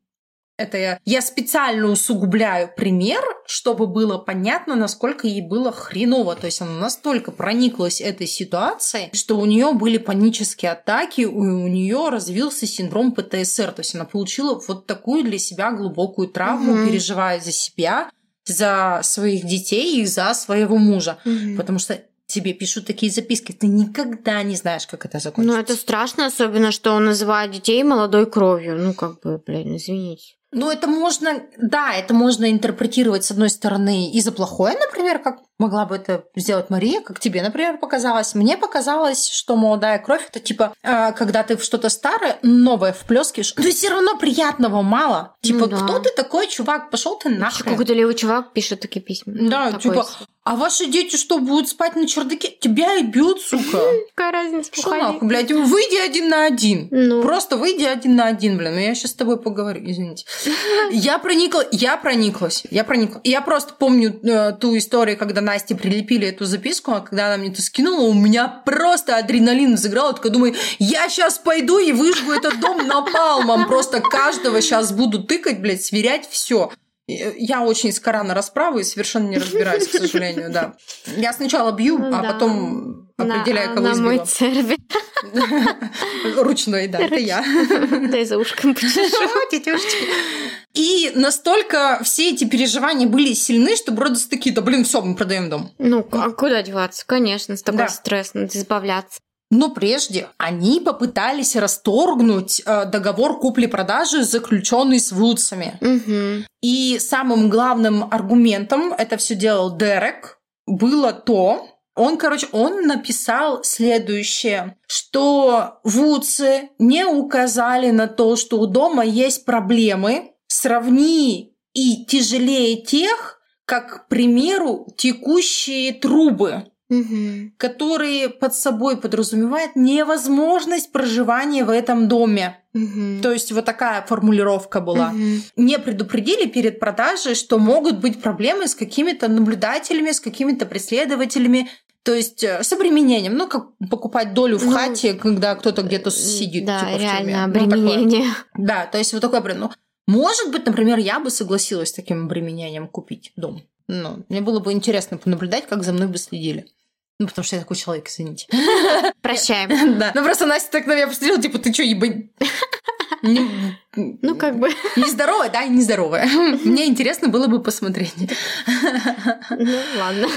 Это я, я специально усугубляю пример, чтобы было понятно, насколько ей было хреново. То есть она настолько прониклась этой ситуацией, что у нее были панические атаки, у, у нее развился синдром ПТСР. То есть она получила вот такую для себя глубокую травму, угу. переживая за себя, за своих детей и за своего мужа. Угу. Потому что тебе пишут такие записки, ты никогда не знаешь, как это закончится. Ну, это страшно, особенно, что он называет детей молодой кровью. Ну, как бы, блин, извините. Ну, это можно, да, это можно интерпретировать, с одной стороны, и за плохое, например, как могла бы это сделать Мария, как тебе, например, показалось. Мне показалось, что молодая кровь это типа, э, когда ты в что-то старое, новое вплескиваешь, но все равно приятного мало. Типа, ну, да. кто ты такой, чувак, пошел ты нахрен. Какой-то левый чувак пишет такие письма. Да, Такой типа, а ваши дети что, будут спать на чердаке? Тебя и бьют, сука. Какая разница, Что нахуй, блядь, выйди один на один. Ну. Просто выйди один на один, блин. Ну, я сейчас с тобой поговорю, извините. Я проникла, я прониклась, я проникла. Я просто помню э, ту историю, когда Насте прилепили эту записку, а когда она мне это скинула, у меня просто адреналин взыграл. Я такая думаю, я сейчас пойду и выжгу этот дом напалмом. Просто каждого сейчас буду тыкать, блядь, сверять все. Я очень из Корана расправы и совершенно не разбираюсь, к сожалению, да. Я сначала бью, а да. потом определяю, кого на избила. мой цербер. Ручной, да, это я. Дай за ушком И настолько все эти переживания были сильны, что Бродос такие, да блин, все, мы продаем дом. Ну, а куда деваться? Конечно, с такой да. стресс надо избавляться. Но прежде они попытались расторгнуть э, договор купли-продажи, заключенный с Вудсами. Угу. И самым главным аргументом, это все делал Дерек, было то, он, короче, он написал следующее, что Вудсы не указали на то, что у дома есть проблемы, сравни и тяжелее тех, как, к примеру, текущие трубы угу. которые под собой подразумевают невозможность проживания в этом доме. Угу. То есть вот такая формулировка была. Угу. Не предупредили перед продажей, что могут быть проблемы с какими-то наблюдателями, с какими-то преследователями. То есть э, с обременением, ну как покупать долю в ну, хате, когда кто-то где-то сидит. Да, типа, реально обременение. Ну, да, то есть вот такое, ну, может быть, например, я бы согласилась с таким обременением купить дом. Ну, мне было бы интересно понаблюдать, как за мной бы следили. Ну, потому что я такой человек, извините. Прощаем. Да. Ну, просто Настя так на меня посмотрела, типа, ты что, ебать? Ну, как бы... Нездоровая, да, нездоровая. Мне интересно было бы посмотреть. Ну, ладно.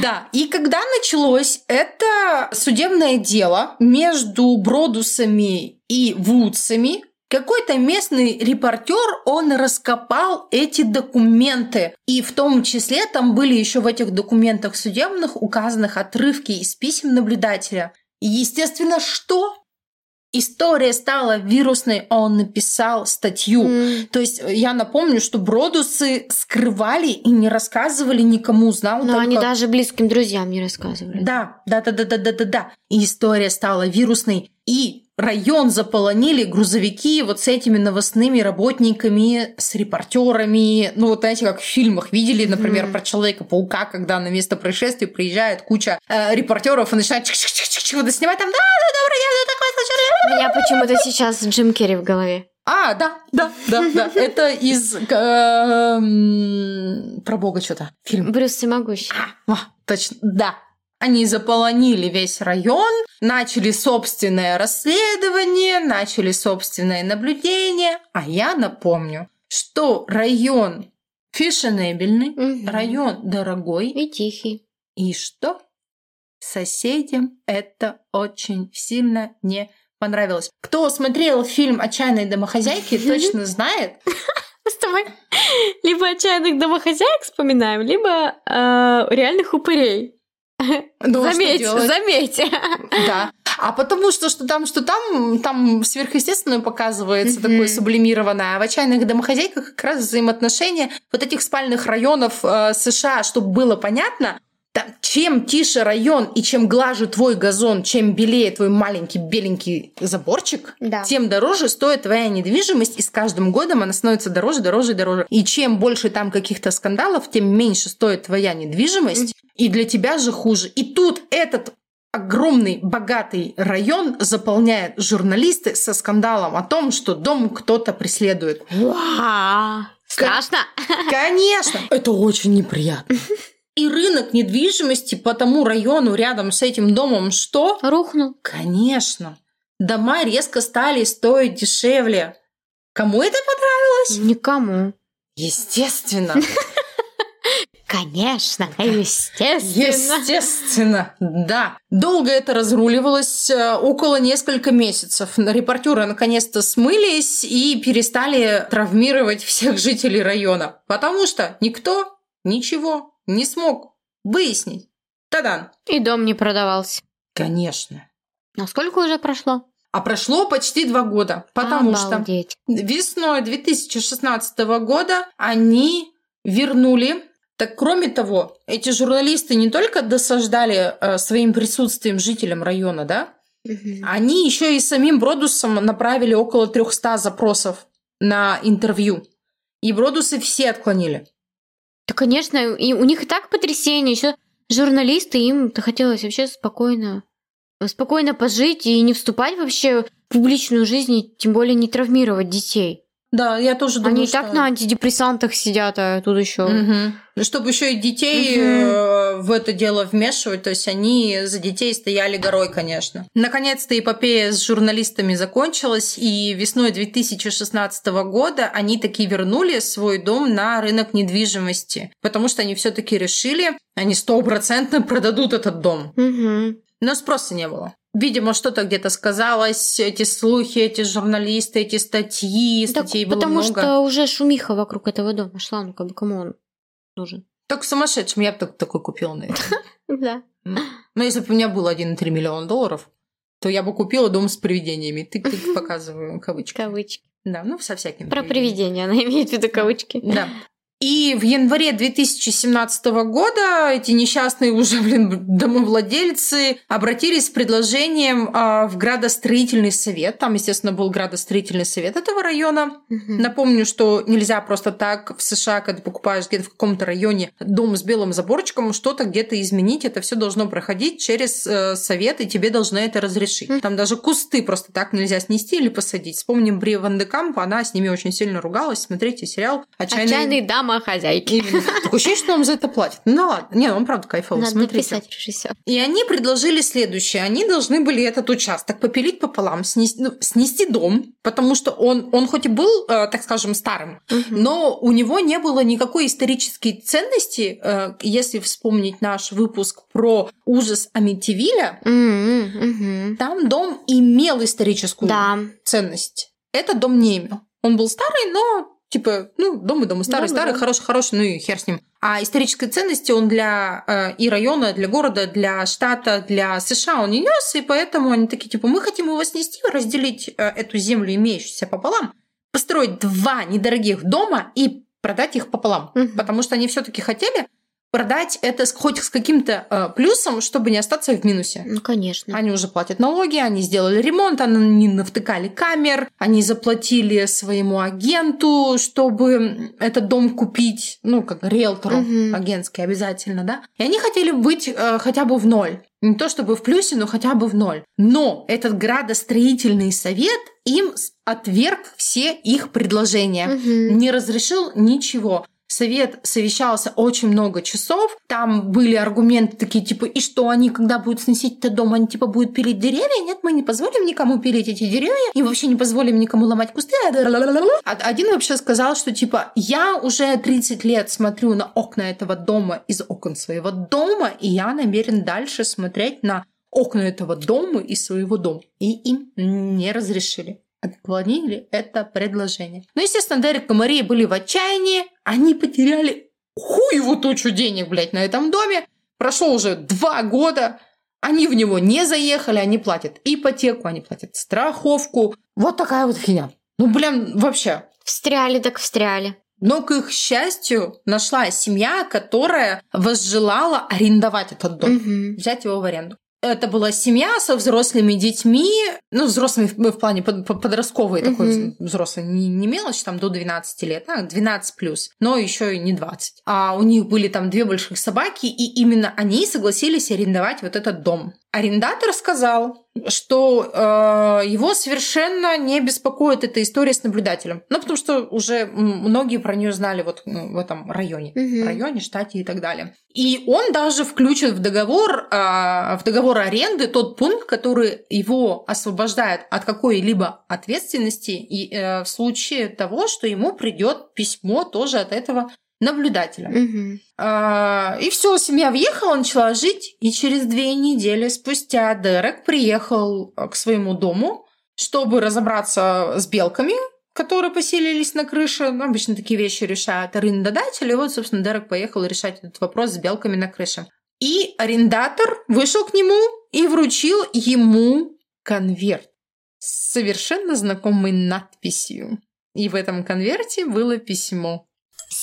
Да, и когда началось это судебное дело между Бродусами и Вудсами, какой-то местный репортер, он раскопал эти документы. И в том числе там были еще в этих документах судебных указанных отрывки из писем наблюдателя. И, естественно, что? История стала вирусной, а он написал статью. Mm. То есть я напомню, что Бродусы скрывали и не рассказывали никому, знал Но только... они даже близким друзьям не рассказывали. Да, да, да, да, да, да, да, да. И история стала вирусной. И район заполонили грузовики вот с этими новостными работниками, с репортерами. Ну, вот знаете, как в фильмах видели, например, mm-hmm. про Человека-паука, когда на место происшествия приезжает куча э, репортеров и начинает чего-то снимать там, да, да, добрый день, что такое случилось? У меня почему-то сейчас Джим Керри в голове. А, да, да, да, да. Это из... Э, про Бога что-то. Фильм. Брюс Всемогущий. А, точно, да. Они заполонили весь район, начали собственное расследование, начали собственное наблюдение. А я напомню, что район фешенебельный, угу. район дорогой. И тихий. И что? Соседям это очень сильно не понравилось. Кто смотрел фильм «Отчаянные домохозяйки», точно знает. с тобой либо отчаянных домохозяек вспоминаем, либо э, реальных упырей. Ну, заметь, заметь. Да. А потому что, что там, что там, там сверхъестественное показывается, mm-hmm. такое сублимированное. А в отчаянных домохозяйках как раз взаимоотношения вот этих спальных районов э, США, чтобы было понятно, там, чем тише район и чем глаже твой газон, чем белее твой маленький беленький заборчик, да. тем дороже стоит твоя недвижимость, и с каждым годом она становится дороже, дороже и дороже. И чем больше там каких-то скандалов, тем меньше стоит твоя недвижимость, mm-hmm. и для тебя же хуже. И тут этот огромный богатый район заполняет журналисты со скандалом о том, что дом кто-то преследует. Страшно? Конечно! Это очень неприятно. И рынок недвижимости по тому району рядом с этим домом что? Рухнул. Конечно. Дома резко стали стоить дешевле. Кому это понравилось? Никому. Естественно. Конечно, естественно. Естественно, да. Долго это разруливалось, э, около несколько месяцев. Репортеры наконец-то смылись и перестали травмировать всех жителей района, потому что никто ничего не смог выяснить. Тадан. И дом не продавался. Конечно. А сколько уже прошло? А прошло почти два года, потому Обалдеть. что весной 2016 года они вернули. Так кроме того, эти журналисты не только досаждали э, своим присутствием жителям района, да, угу. они еще и самим Бродусом направили около 300 запросов на интервью. И Бродусы все отклонили. Да, конечно, и у них и так потрясение, еще журналисты, им-то хотелось вообще спокойно, спокойно пожить и не вступать вообще в публичную жизнь, и тем более не травмировать детей. Да, я тоже думаю, Они что... и так на антидепрессантах сидят, а тут еще. Угу. Чтобы еще и детей угу. в это дело вмешивать, то есть они за детей стояли горой, конечно. Наконец-то эпопея с журналистами закончилась, и весной 2016 года они таки вернули свой дом на рынок недвижимости, потому что они все-таки решили, они стопроцентно продадут этот дом. Угу. Но спроса не было. Видимо, что-то где-то сказалось, эти слухи, эти журналисты, эти статьи, статей так, было потому много. что уже шумиха вокруг этого дома шла, ну как бы кому он нужен? Так сумасшедшим я бы такой купила, наверное. Да. Но если бы у меня было 1,3 миллиона долларов, то я бы купила дом с привидениями. Ты показываю кавычки. Кавычки. Да, ну со всякими. Про привидения она имеет в виду кавычки. Да. И в январе 2017 года эти несчастные уже, блин, домовладельцы обратились с предложением э, в градостроительный совет. Там, естественно, был градостроительный совет этого района. Угу. Напомню, что нельзя просто так в США, когда ты покупаешь где-то в каком-то районе дом с белым заборчиком, что-то где-то изменить. Это все должно проходить через э, совет, и тебе должны это разрешить. Угу. Там даже кусты просто так нельзя снести или посадить. Вспомним Бри Ван де Камп, она с ними очень сильно ругалась. Смотрите сериал «Отчаянные, Отчаянные дамы домохозяйки. Такое ощущение, что нам за это платят. Ну ладно. Не, он правда кайфовый. Надо Смотрите. режиссер. И они предложили следующее. Они должны были этот участок попилить пополам, снести, ну, снести дом, потому что он, он хоть и был, э, так скажем, старым, но у него не было никакой исторической ценности. Э, если вспомнить наш выпуск про ужас Амитивиля, М, мгм. там дом имел историческую Да. ценность. Этот дом не имел. Он был старый, но типа, ну, дом и дом, и старый, Да, старый, да. хороший, хороший, ну и хер с ним. А исторической ценности он для э, и района, для города, для штата, для США он не нес, и поэтому они такие, типа, мы хотим его снести, разделить э, эту землю, имеющуюся пополам, построить два недорогих дома и продать их пополам. Мгм. Потому что они все-таки хотели продать это хоть с каким-то э, плюсом, чтобы не остаться в минусе. Ну, конечно. Они уже платят налоги, они сделали ремонт, они навтыкали камер, они заплатили своему агенту, чтобы этот дом купить, ну, как риэлтору Мгм. агентский обязательно, да. И они хотели быть э, хотя бы в ноль. Не то чтобы в плюсе, но хотя бы в ноль. Но этот градостроительный совет им отверг все их предложения Мгм. не разрешил ничего. Совет совещался очень много часов. Там были аргументы такие, типа, и что они, когда будут сносить этот дом, они, типа, будут пилить деревья? Нет, мы не позволим никому пилить эти деревья, и вообще не позволим никому ломать кусты. А Один вообще сказал, что, типа, я уже 30 лет смотрю на окна этого дома из окон своего дома, и я намерен дальше смотреть на окна этого дома из своего дома. И им не разрешили. Отклонили это предложение. Ну, естественно, Дерек и Мария были в отчаянии. Они потеряли хуеву тучу денег, блядь, на этом доме. Прошло уже два года. Они в него не заехали, они платят ипотеку, они платят страховку. Вот такая вот фигня. Ну, блин, вообще. Встряли так встряли. Но, к их счастью, нашла семья, которая возжелала арендовать этот дом Мгм. взять его в аренду. Это была семья со взрослыми детьми, ну, взрослыми в, в плане под- под- подростковый Мгм. такой взрослый, не, не мелочь, там до 12 лет, а 12 плюс, но еще и не 20. А у них были там две больших собаки, и именно они согласились арендовать вот этот дом. Арендатор сказал, что э, его совершенно не беспокоит эта история с наблюдателем. Ну, потому что уже многие про нее знали вот ну, в этом районе, Мгм. районе, штате и так далее. И он даже включит в договор, э, в договор аренды тот пункт, который его освобождает от какой-либо ответственности и э, в случае того, что ему придет письмо тоже от этого наблюдателя. Мгм. А, И все, семья въехала, начала жить, и через две недели спустя Дерек приехал э, к своему дому, чтобы разобраться с белками, которые поселились на крыше. Ну, обычно такие вещи решают арендодатели. И вот, собственно, Дерек поехал решать этот вопрос с белками на крыше. И арендатор вышел к нему и вручил ему конверт с совершенно знакомой надписью. И в этом конверте было письмо.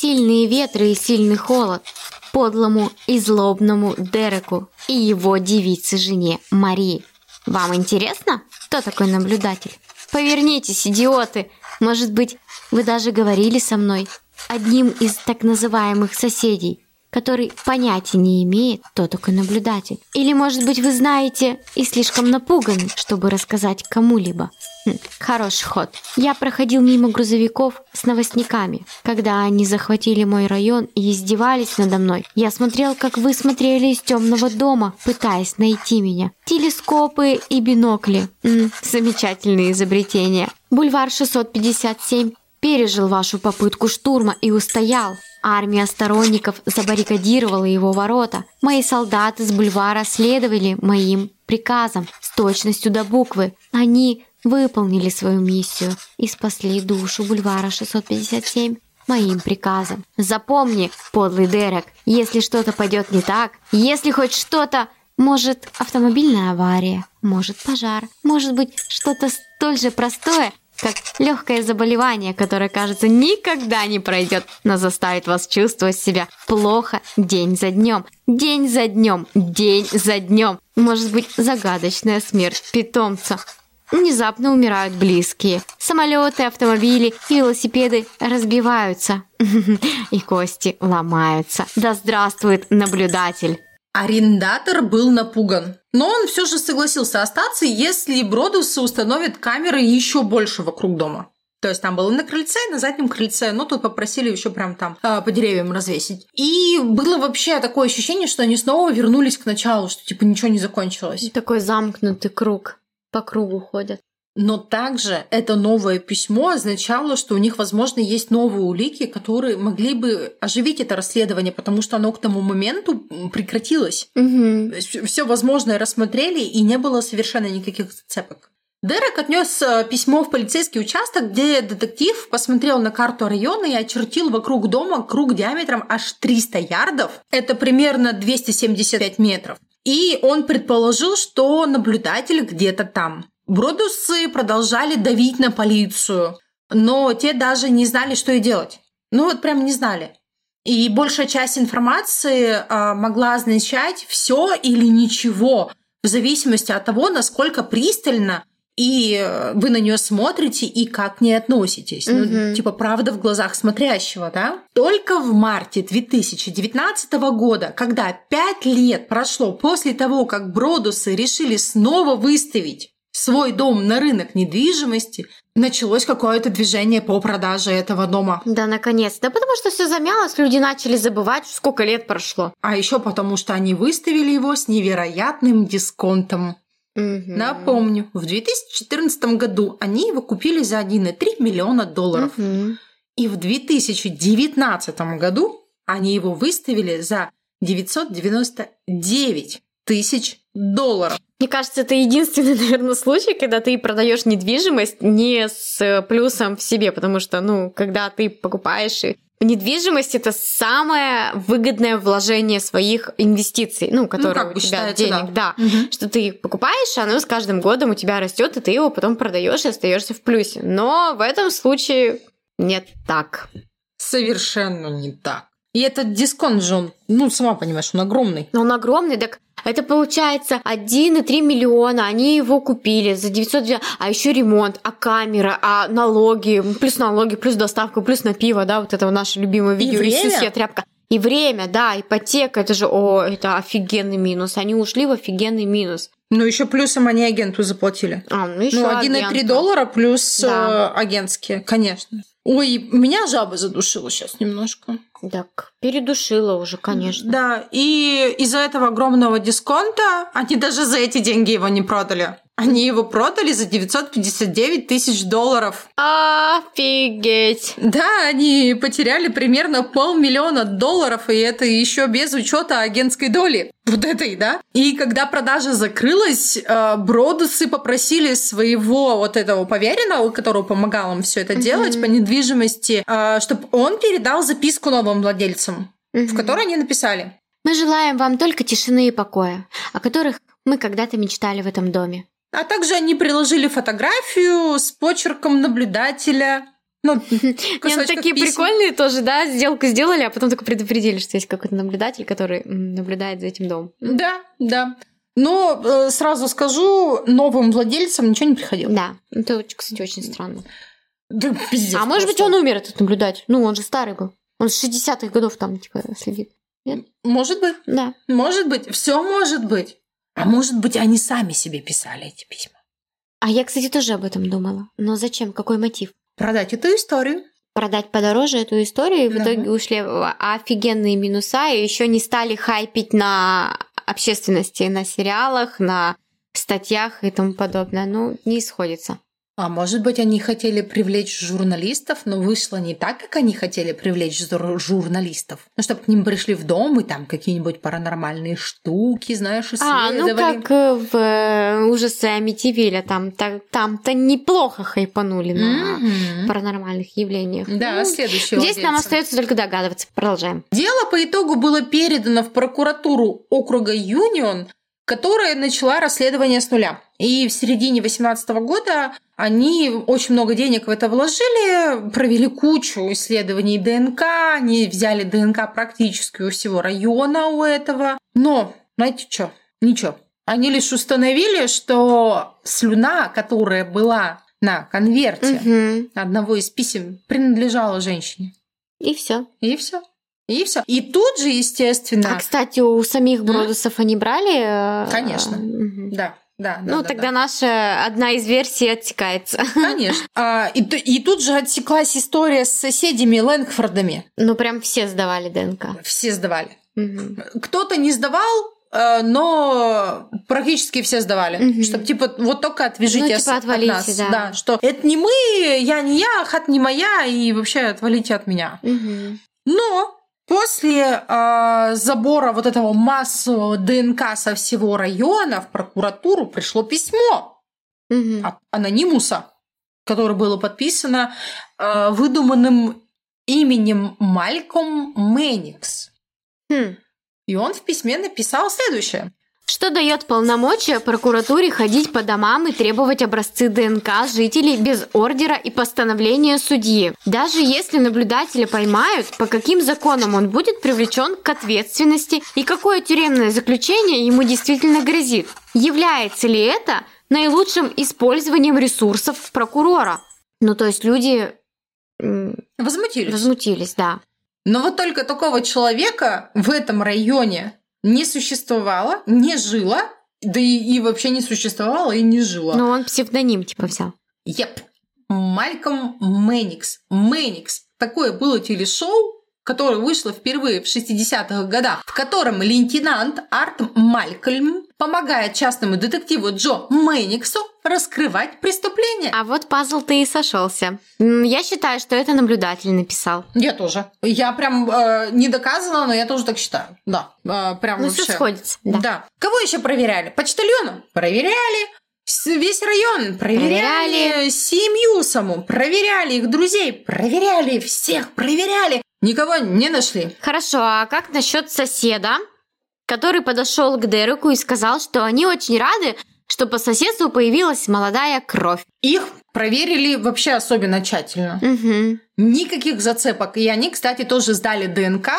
Сильные ветры и сильный холод подлому и злобному Дереку и его девице-жене Марии. Вам интересно, кто такой наблюдатель? Повернитесь, идиоты! Может быть, вы даже говорили со мной, одним из так называемых соседей, который понятия не имеет, кто такой наблюдатель. Или, может быть, вы знаете и слишком напуганы, чтобы рассказать кому-либо. Хм, хороший ход. Я проходил мимо грузовиков с новостниками. Когда они захватили мой район и издевались надо мной, я смотрел, как вы смотрели из темного дома, пытаясь найти меня. Телескопы и бинокли. М, замечательные изобретения. Бульвар 657 пережил вашу попытку штурма и устоял. Армия сторонников забаррикадировала его ворота. Мои солдаты с бульвара следовали моим приказам с точностью до буквы. Они выполнили свою миссию и спасли душу бульвара 657 моим приказом. Запомни, подлый Дерек, если что-то пойдет не так, если хоть что-то, может автомобильная авария, может пожар, может быть что-то столь же простое, как легкое заболевание, которое, кажется, никогда не пройдет, но заставит вас чувствовать себя плохо день за днем, день за днем, день за днем. Может быть, загадочная смерть питомца. Внезапно умирают близкие. Самолеты, автомобили и велосипеды разбиваются. И кости ломаются. Да здравствует наблюдатель! Арендатор был напуган. Но он все же согласился остаться, если Бродусы установят камеры еще больше вокруг дома. То есть там было на крыльце, на заднем крыльце, но тут попросили еще прям там э, по деревьям развесить. И было вообще такое ощущение, что они снова вернулись к началу, что типа ничего не закончилось. Такой замкнутый круг. По кругу ходят. Но также это новое письмо означало, что у них, возможно, есть новые улики, которые могли бы оживить это расследование, потому что оно к тому моменту прекратилось. Угу. Все возможное рассмотрели, и не было совершенно никаких зацепок. Дерек отнес э, письмо в полицейский участок, где детектив посмотрел на карту района и очертил вокруг дома круг диаметром аж 300 ярдов. Это примерно 275 метров. И он предположил, что наблюдатель где-то там. Бродусы продолжали давить на полицию, но те даже не знали, что и делать. Ну вот прям не знали. И большая часть информации э, могла означать все или ничего, в зависимости от того, насколько пристально и вы на нее смотрите и как к ней относитесь. Мгм. Ну, типа правда в глазах смотрящего, да? Только в марте 2019 года, когда пять лет прошло после того, как Бродусы решили снова выставить свой дом на рынок недвижимости, началось какое-то движение по продаже этого дома. Да, наконец. Да потому что все замялось, люди начали забывать, сколько лет прошло. А еще потому, что они выставили его с невероятным дисконтом. Мгм. Напомню, в 2014 году они его купили за 1,3 миллиона долларов. Мгм. И в 2019 году они его выставили за 999 тысяч долларов. Мне кажется, это единственный, наверное, случай, когда ты продаешь недвижимость не с плюсом в себе, потому что, ну, когда ты покупаешь и недвижимость это самое выгодное вложение своих инвестиций, ну, которые как у тебя считается, денег, да. Мгм. Что ты их покупаешь, а оно с каждым годом у тебя растет, и ты его потом продаешь и остаешься в плюсе. Но в этом случае нет так. Совершенно не так. И этот дисконт же он, ну, сама понимаешь, он огромный. Но он огромный, так это получается 1,3 миллиона, они его купили за 900, а еще ремонт, а камера, а налоги, плюс налоги, плюс доставка, плюс на пиво, да, вот это наше любимое И видео, время. «Иисусья тряпка. И время, да, ипотека, это же, о, это офигенный минус. Они ушли в офигенный минус. Ну, еще плюсом они агенту заплатили. А, ну еще ну, 1,3 доллара плюс Да. э, агентские, конечно. Ой, меня жаба задушила сейчас немножко. Так, передушила уже, конечно. Да, и из-за этого огромного дисконта они даже за эти деньги его не продали. Они его продали за 959 тысяч долларов. Офигеть! Да, они потеряли примерно полмиллиона долларов, и это еще без учета агентской доли. Вот этой, да? И когда продажа закрылась, э, Бродусы попросили своего вот этого поверенного, который помогал им все это делать по недвижимости, чтобы он передал записку новым владельцам, в Мгм. которой они написали. Мы желаем вам только тишины и покоя, о которых мы когда-то мечтали в этом доме. А также они приложили фотографию с почерком наблюдателя. Ну, в Не, ну, такие писем. прикольные тоже, да, сделку сделали, а потом только предупредили, что есть какой-то наблюдатель, который наблюдает за этим домом. Да, да. Но э, сразу скажу, новым владельцам ничего не приходило. Да, это, очень, кстати, очень странно. Да, пиздец а может быть, он умер, этот наблюдатель? Ну, он же старый был. Он с 60-х годов там, типа, следит. Может быть, Да. может быть, все может быть. А может быть, они сами себе писали эти письма. А я, кстати, тоже об этом думала. Но зачем? Какой мотив? Продать эту историю. Продать подороже эту историю, и в Да. итоге ушли в офигенные минуса, и еще не стали хайпить на общественности, на сериалах, на статьях и тому подобное. Ну, не сходится. А может быть, они хотели привлечь журналистов, но вышло не так, как они хотели привлечь жур- журналистов. Ну, чтобы к ним пришли в дом и там какие-нибудь паранормальные штуки, знаешь, А, ну исследовали. как э, в э, ужасы Амитивилля, там, та- там-то неплохо хайпанули на Мгм. паранормальных явлениях. Да, Ну, следующий Здесь нам остается только догадываться. Продолжаем. Дело по итогу было передано в прокуратуру округа Юнион, которая начала расследование с нуля. И в середине 2018 года они очень много денег в это вложили, провели кучу исследований ДНК, они взяли ДНК практически у всего района у этого. Но, знаете что? Ничего. Они лишь установили, что слюна, которая была на конверте Мгм. одного из писем, принадлежала женщине. И все. И все. И все. И тут же, естественно, А, кстати, у самих Бродусов они брали? э, Конечно. мгм. да, Да, ну, да, тогда да. наша одна из версий отсекается. Конечно. А, и, и тут же отсеклась история с соседями Лэнгфордами. Ну, прям все сдавали ДНК. Все сдавали. Мгм. Кто-то не сдавал, э, но практически все сдавали. Мгм. Чтобы, типа, вот только отвяжите Ну, типа, отвалите, от нас. да. что это не мы, я не я, хат не моя, и вообще отвалите от меня. Мгм. Но после э, забора вот этого массового ДНК со всего района в прокуратуру пришло письмо Мгм. от анонимуса, которое было подписано э, выдуманным именем Мальком Мэникс. Хм. И он в письме написал следующее. Что дает полномочия прокуратуре ходить по домам и требовать образцы ДНК жителей без ордера и постановления судьи? Даже если наблюдателя поймают, по каким законам он будет привлечен к ответственности и какое тюремное заключение ему действительно грозит? Является ли это наилучшим использованием ресурсов прокурора? Ну, то есть люди Возмутились. возмутились, да. Но вот только такого человека в этом районе не существовало, не жило, да и, и вообще не существовало и не жило. Но он псевдоним типа взял. Еп. Мальком Мэникс. Мэникс. Такое было телешоу, которое вышло впервые в 60-х годах, в котором лейтенант Арт Малькольм помогает частному детективу Джо Мэниксу раскрывать преступления. А вот пазл-то и сошелся. Я считаю, что это наблюдатель написал. Я тоже. Я прям э, не доказана, но я тоже так считаю. Да, э, прям Ну, вообще. все сходится. Да. Да. Кого еще проверяли? Почтальона? Проверяли. Весь район проверяли. Проверяли. Семью саму проверяли. Их друзей проверяли. Всех проверяли. Никого не нашли. Хорошо, а как насчет соседа, который подошел к Дереку и сказал, что они очень рады, что по соседству появилась молодая кровь? Их проверили вообще особенно тщательно. Угу. Никаких зацепок. И они, кстати, тоже сдали ДНК.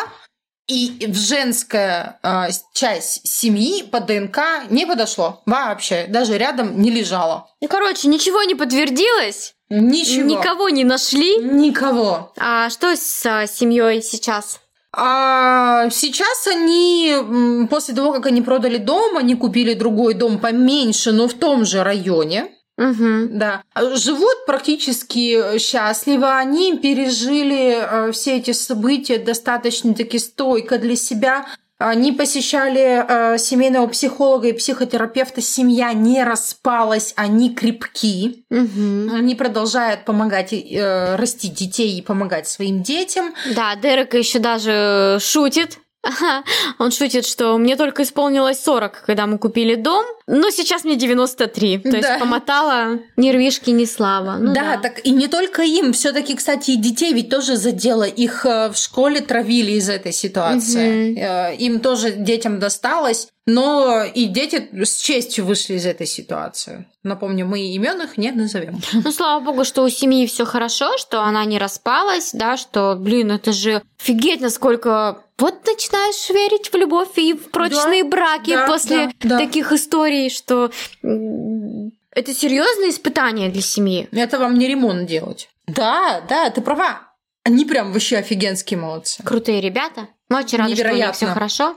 И в женская э, часть семьи по ДНК не подошло вообще. Даже рядом не лежало. Ну, короче, ничего не подтвердилось, Ничего. никого не нашли. Никого. А что с а, семьей сейчас? А сейчас они, после того, как они продали дом, они купили другой дом поменьше, но в том же районе. Угу. Да. Живут практически счастливо. Они пережили э, все эти события достаточно-таки стойко для себя. Они посещали э, семейного психолога и психотерапевта. Семья не распалась, они крепки. Угу. Они продолжают помогать э, растить детей и помогать своим детям. Да, Дерек еще даже шутит. Он шутит, что мне только исполнилось 40, когда мы купили дом, но сейчас мне 93. То есть Да. помотала ни рвишки, ни слава. Ну да, так и не только им. Все-таки, кстати, и детей ведь тоже задело. Их э, в школе травили из этой ситуации. Э, Им тоже детям досталось. Но и дети с честью вышли из этой ситуации. Напомню, мы имен их не назовем. Ну, слава богу, что у семьи все хорошо, что она не распалась, да, что, блин, это же офигеть, насколько... Вот начинаешь верить в любовь и в прочные браки да, после да, да. таких историй, что это серьезное испытание для семьи. Это вам не ремонт делать. Да, да, ты права. Они прям вообще офигенские молодцы. Крутые ребята. Мы них Невероятно. все хорошо.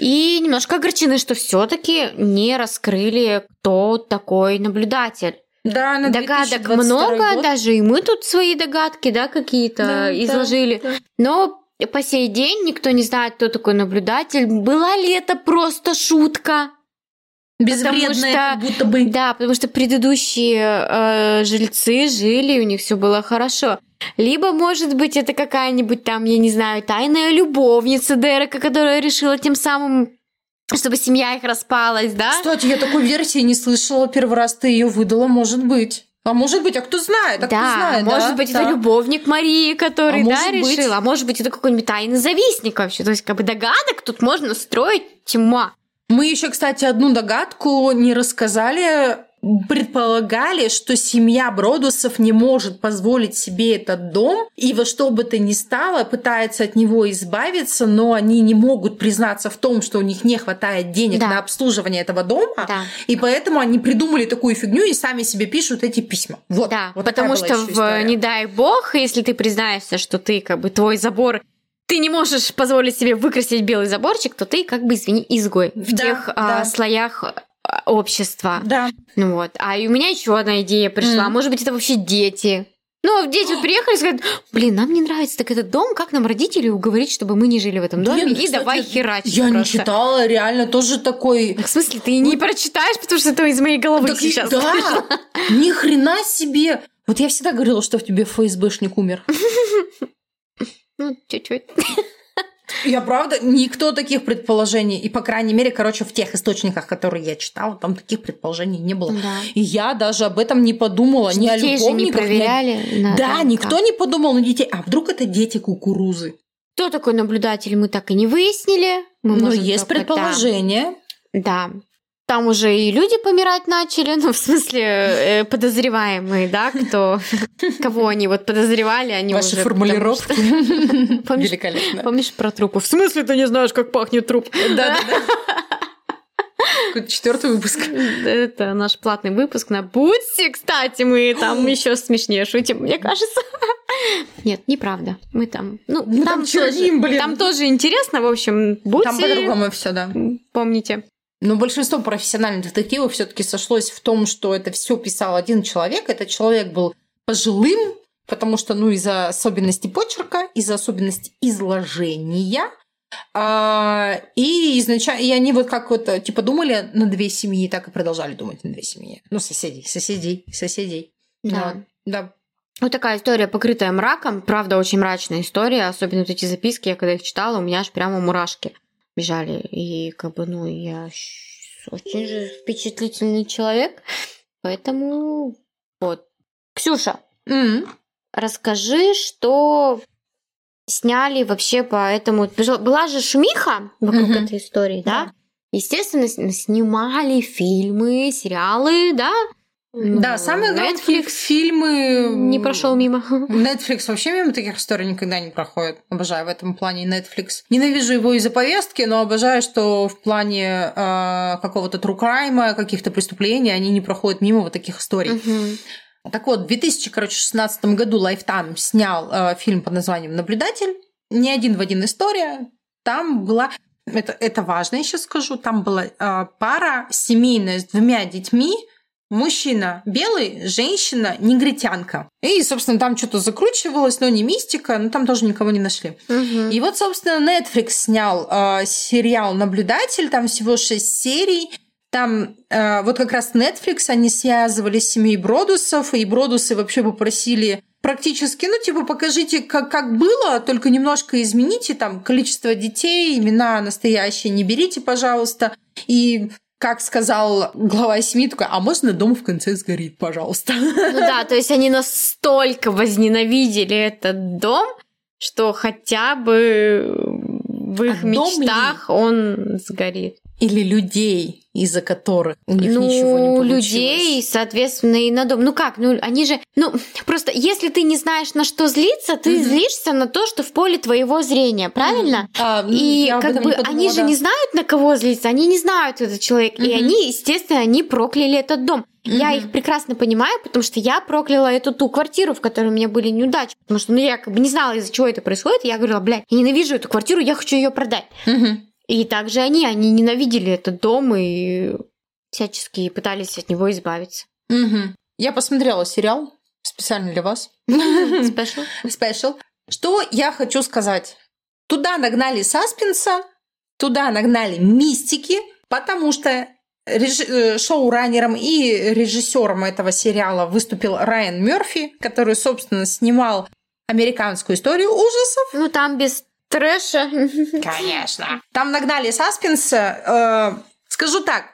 И немножко огорчены, что все-таки не раскрыли, кто такой наблюдатель. Да, на Догадок 2022 много, год. даже и мы тут свои догадки, да, какие-то Да, изложили. да, да. Но по сей день никто не знает, кто такой наблюдатель. Была ли это просто шутка? Безвредная, Потому что- как будто бы. Да, потому что предыдущие э, жильцы жили, у них все было хорошо. Либо, может быть, это какая-нибудь там, я не знаю, тайная любовница Дерека, которая решила тем самым, чтобы семья их распалась, да? Кстати, я такой версии не слышала. Первый раз ты ее выдала, может быть. А может быть, а кто знает, а кто да, знает, может да, быть, да. это любовник Марии, который, А да, может быть. решил. А может быть, это какой-нибудь тайный завистник вообще. То есть, как бы догадок тут можно строить тьма. Мы еще, кстати, одну догадку не рассказали. Предполагали, что семья Бродусов не может позволить себе этот дом, и во что бы то ни стало пытается от него избавиться, но они не могут признаться в том, что у них не хватает денег Да. на обслуживание этого дома, Да. и поэтому они придумали такую фигню и сами себе пишут эти письма. Вот, Да, вот потому что, в, не дай бог, если ты признаешься, что ты, как бы, твой забор, ты не можешь позволить себе выкрасить белый заборчик, то ты, как бы, извини, изгой в Да, тех а, да. слоях а, общества. Да. Ну вот. А и у меня еще одна идея пришла. Мгм. Может быть, это вообще дети. Ну, дети вот приехали и сказали, блин, нам не нравится так этот дом, как нам родителей уговорить, чтобы мы не жили в этом доме, Блин, и кстати, давай херачить Я не просто». читала, реально тоже такой... В смысле, ты не прочитаешь, потому что это из моей головы Так сейчас. да, ни хрена себе. Вот я всегда говорила, что в тебе ФСБшник умер. Ну, чуть-чуть. Я правда, никто таких предположений, и по крайней мере, короче, в тех источниках, которые я читала, там таких предположений не было. Да. И я даже об этом не подумала, ни о Детей же не любовниках, ни проверяли. на Да, том, никто как. не подумал на детей. А вдруг это дети кукурузы? Кто такой наблюдатель, мы так и не выяснили. Мы Ну, можем есть только, да. предположение. Да. Там уже и люди помирать начали, ну, в смысле, э, подозреваемые, да, кто, кого они вот подозревали, они Ваши уже... формулировки. Великолепно. Помнишь про трупы? В смысле ты не знаешь, как пахнет труп? Да, да, да. Четвертый выпуск. Это наш платный выпуск на Бутси, кстати, мы там еще смешнее шутим, мне кажется. Нет, неправда. Мы там, ну, Мы там тоже, черним, блин. там тоже интересно, в общем, Бутси, Там по-другому все, да. помните. Но большинство профессиональных детективов все-таки сошлось в том, что это все писал один человек. Этот человек был пожилым, потому что, ну, из-за особенностей почерка, из-за особенностей изложения. а, и изначально, и они вот как вот, типа, думали на две семьи, так и продолжали думать на две семьи. Ну, соседей, соседей, соседей. Да. Вот, да. Вот такая история, покрытая мраком. Правда, очень мрачная история. Особенно вот эти записки, я когда их читала, у меня аж прямо мурашки бежали. И как бы, ну, я очень же впечатлительный человек. Поэтому вот. Ксюша, М. расскажи, что сняли вообще по этому... Была же шумиха вокруг Мгм. этой истории, да? Да. Естественно, снимали фильмы, сериалы, да? Да, Ну, самые громкие Netflix фильмы... не прошел мимо. Netflix вообще мимо таких историй никогда не проходит. Обожаю в этом плане Netflix. Ненавижу его из-за повестки, но обожаю, что в плане э, какого-то crime, каких-то преступлений они не проходят мимо вот таких историй. Мгм. Так вот, в 2016 году Lifetime снял э, фильм под названием «Наблюдатель». Не один в один история. Там была... Это, это важно, я сейчас скажу. Там была э, пара семейная с двумя детьми. Мужчина белый, женщина негритянка. И, собственно, там что-то закручивалось, но не мистика, но там тоже никого не нашли. Мгм. И вот, собственно, Netflix снял э, сериал «Наблюдатель», там всего шесть серий. Там э, вот как раз Netflix, они связывались с семьей Бродусов, и Бродусы вообще попросили практически, ну, типа, покажите, как, как было, только немножко измените там количество детей, имена настоящие не берите, пожалуйста. И как сказал глава семьи, такой, а можно дом в конце сгорит, пожалуйста. Ну да, то есть они настолько возненавидели этот дом, что хотя бы в их А мечтах он сгорит. Или людей, из-за которых у них ну, ничего не получилось. людей, соответственно, и на дом. Ну как, ну они же, ну просто если ты не знаешь, на что злиться, ты Мгм. злишься на то, что в поле твоего зрения, правильно? А, ну, И я как бы подумала, они же да. не знают, на кого злиться, они не знают этот человек. И Мгм. они, естественно, они прокляли этот дом. Я Мгм. их прекрасно понимаю, потому что я прокляла эту ту квартиру, в которой у меня были неудачи. Потому что ну, я как бы не знала, из-за чего это происходит. И я говорила, блядь, я ненавижу эту квартиру, я хочу ее продать. Мгм. И также они, они ненавидели этот дом и всячески пытались от него избавиться. Мгм. Я посмотрела сериал специально для вас. Спешл. Спешл. Что я хочу сказать? Туда нагнали саспенса, туда нагнали мистики, потому что реж- э, шоураннером и режиссером этого сериала выступил Райан Мерфи, который, собственно, снимал американскую историю ужасов. Ну, там без трэша. Конечно. Там нагнали саспенса. Э, скажу так,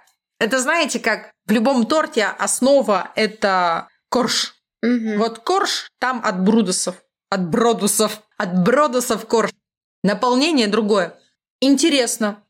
это знаете, как в любом торте основа это корж. Мгм. Вот корж там от брудусов, от бродусов, от бродусов корж. Наполнение другое. Интересно.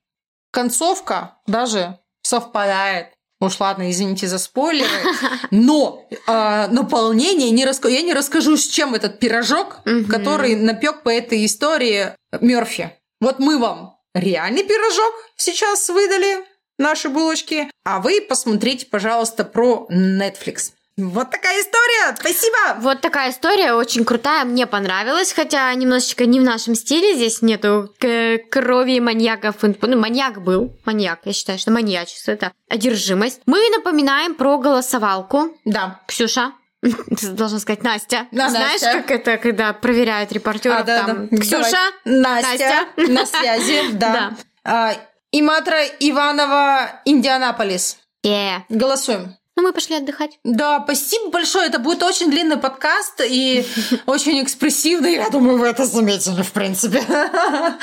Концовка даже совпадает. Уж ладно, извините за спойлеры. Но э, наполнение не раска... я не расскажу, с чем этот пирожок, Мгм. который напек по этой истории Мерфи. Вот мы вам реальный пирожок сейчас выдали, наши булочки, а вы посмотрите, пожалуйста, про Netflix. Вот такая история! Спасибо! Вот такая история, очень крутая, мне понравилась, хотя немножечко не в нашем стиле, здесь нету к- крови маньяков. Ну, маньяк был, маньяк, я считаю, что маньячество, это одержимость. Мы напоминаем про голосовалку. Да. Ксюша, ты должна сказать Настя. Да, Знаешь, Настя. как это, когда проверяют репортеров А, да, там? да. Ксюша, Давай. Настя, Настя. на связи, да. Да. А, Иматра Иванова, Индианаполис. Э. Голосуем. Ну, мы пошли отдыхать. Да, спасибо большое. Это будет очень длинный подкаст и очень экспрессивный. Я думаю, вы это заметили, в принципе. Да.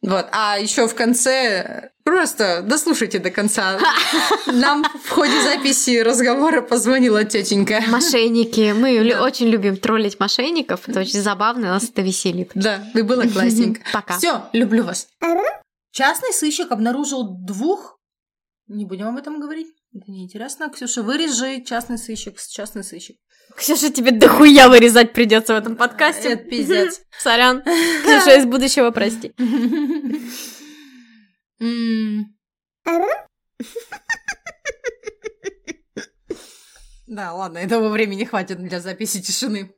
Вот. А еще в конце просто дослушайте до конца. Нам в ходе записи разговора позвонила тетенька. Мошенники. Мы Да. очень любим троллить мошенников. Это очень забавно, нас это веселит. Да, и было классненько. Пока. Все, люблю вас. Частный сыщик обнаружил двух... Не будем об этом говорить. Это неинтересно. Ксюша, вырежи частный сыщик с частный сыщик. Ксюша, тебе дохуя вырезать придется в этом подкасте. Это пиздец. Сорян. Ксюша из будущего, прости. Да, ладно, этого времени хватит для записи тишины.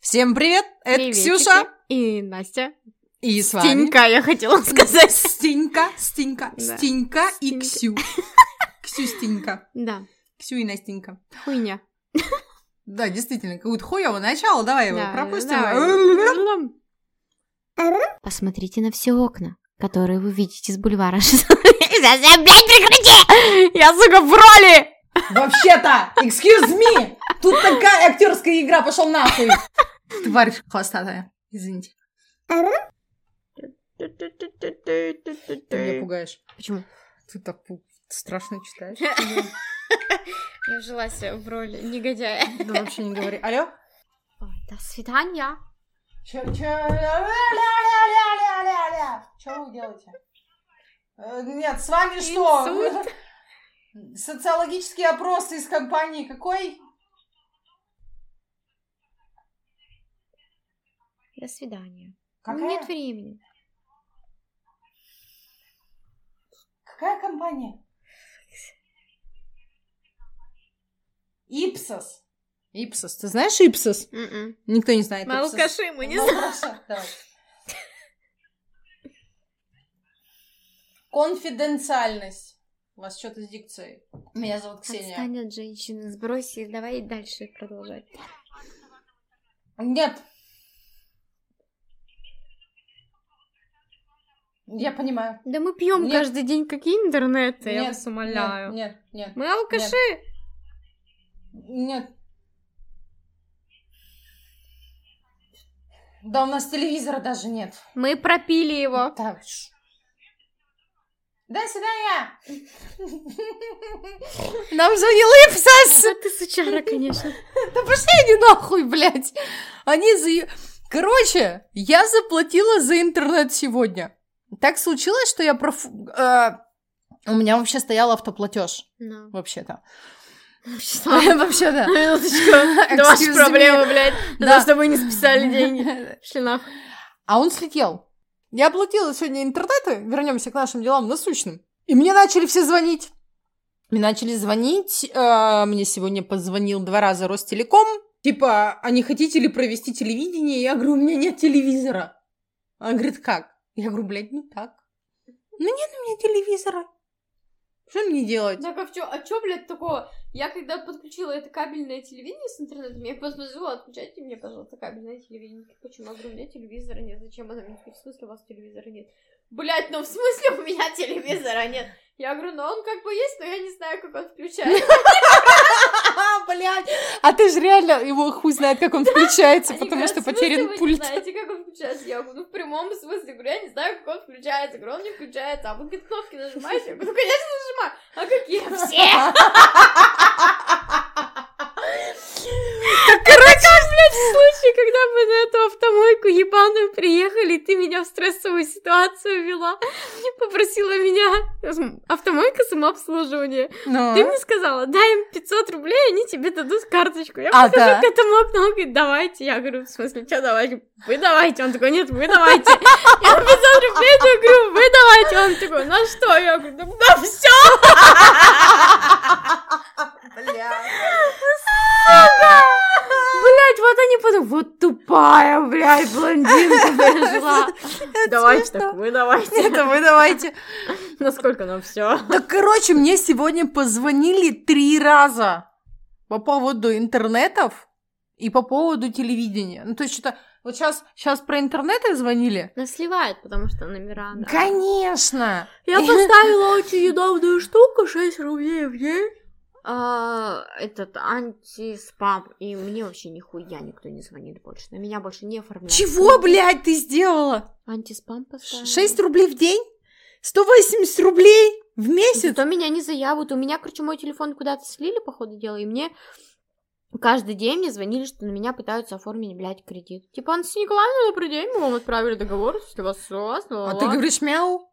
Всем привет! Это Приветики. Ксюша И Настя. и с вами Стенька, я хотела сказать. Стенька, Стенька, Да. Стенька и. Ксю. Ксю, Стенька. Да, Ксю и Настенька. хуйня. Да, действительно, какое-то хуёво начало, давай его Да, пропустим. давай. Посмотрите на все окна, которые вы видите с бульвара. Блядь, прекрати! Я, сука, в роли! Вообще-то, excuse me, тут такая актерская игра, пошел нахуй. Тварь хвостатая, извините. Ты меня пугаешь. Почему? Ты так пу- страшно читаешь. Я вжилась в роль негодяя. Да вообще не говори. Алло? До свидания. Чё, ля-ля-ля-ля-ля-ля. Чё вы делаете? Э, Нет, с вами что? Социологический опрос из компании какой? До свидания. Какая? Нет времени. Какая компания? Ипсос. Ипсос. Ты знаешь Ипсос? М-м. Никто не знает Ипсос. алкаши, мы не знаем. Конфиденциальность. У вас что-то с дикцией. Меня зовут Ксения. Отстань от женщины, сбрось и давай дальше продолжать. Нет. Я понимаю. Да мы пьем Нет. каждый день какие интернеты, я Нет, вас умоляю. Нет, нет, Мы алкаши. нет. Да у нас телевизора даже нет. Мы пропили его. Так. До свидания! Нам звонил Ипсос! А ты сучара, конечно. Да пошли они нахуй, блядь! Они за... Короче, я заплатила за интернет сегодня. Так случилось, что я проф... э, У меня вообще стоял автоплатеж, Ну. вообще-то. Вообще, да. Минуточку. Это me. проблемы, блядь. Да. Что мы не списали деньги. Шли нахуй. А он слетел. Я оплатила сегодня интернеты, вернемся к нашим делам насущным. И мне начали все звонить. Мне начали звонить, э, мне сегодня позвонил два раза Ростелеком. Типа, а не хотите ли провести телевидение? Я говорю, у меня нет телевизора. Он говорит, как? Я говорю, блядь, ну так. Ну нет у меня телевизора. Что мне делать? Так, а чё, а чё, блядь, такого? Я когда подключила это кабельное телевидение с интернетом, я посмотрела, отключайте мне, пожалуйста, кабельное телевидение. Почему? Я говорю, у меня телевизора нет. Зачем она мне? В смысле у вас телевизора нет? Блять, ну в смысле у меня телевизора нет? Я говорю, ну он как бы есть, но я не знаю, как он включается. А, блядь. А ты же реально, его хуй знает, как он включается, потому что «В смысле потерян вы пульт. знаете, как он включается? Я говорю, ну в прямом смысле, говорю, я не знаю, как он включается. Говорю, он не включается. А вы какие кнопки нажимаете? Я говорю, ну конечно нажимаю. А какие? Все! Короче, случае, когда мы на эту автомойку ебаную приехали, ты меня в стрессовую ситуацию вела, попросила меня автомойка самообслуживания. Ну. Ты мне сказала, дай им 500 рублей, они тебе дадут карточку. Я А, подхожу да. к этому окну, он говорит, давайте. Я говорю, в смысле, что давайте? Вы давайте. Он такой, нет, вы давайте. Я 500 рублей, я говорю, вы давайте. Он такой, на что? Я говорю, да, все. Бля. вот тупая, блядь, блондинка пришла. Давайте так, вы давайте. Это вы давайте. Насколько нам все? Да, короче, мне сегодня позвонили три раза по поводу интернетов и по поводу телевидения. Ну, то есть что-то... Вот сейчас, сейчас про интернеты звонили? Нас сливают, потому что номера, да. Конечно! Я поставила очень удобную штуку, 6 рублей в день. А, этот антиспам. И мне вообще нихуя никто не звонит больше. На меня больше не оформляют. Чего, блядь, ты сделала? Антиспам поставила. 6 рублей в день? 180 рублей в месяц? Зато меня не заявят. У меня, короче, мой телефон куда-то слили, по ходу дела, и мне каждый день мне звонили, что на меня пытаются оформить, блядь, кредит. Типа, Анастасия Николаевна, добрый день, мы вам отправили договор, если вас согласна. А ты говоришь мяу?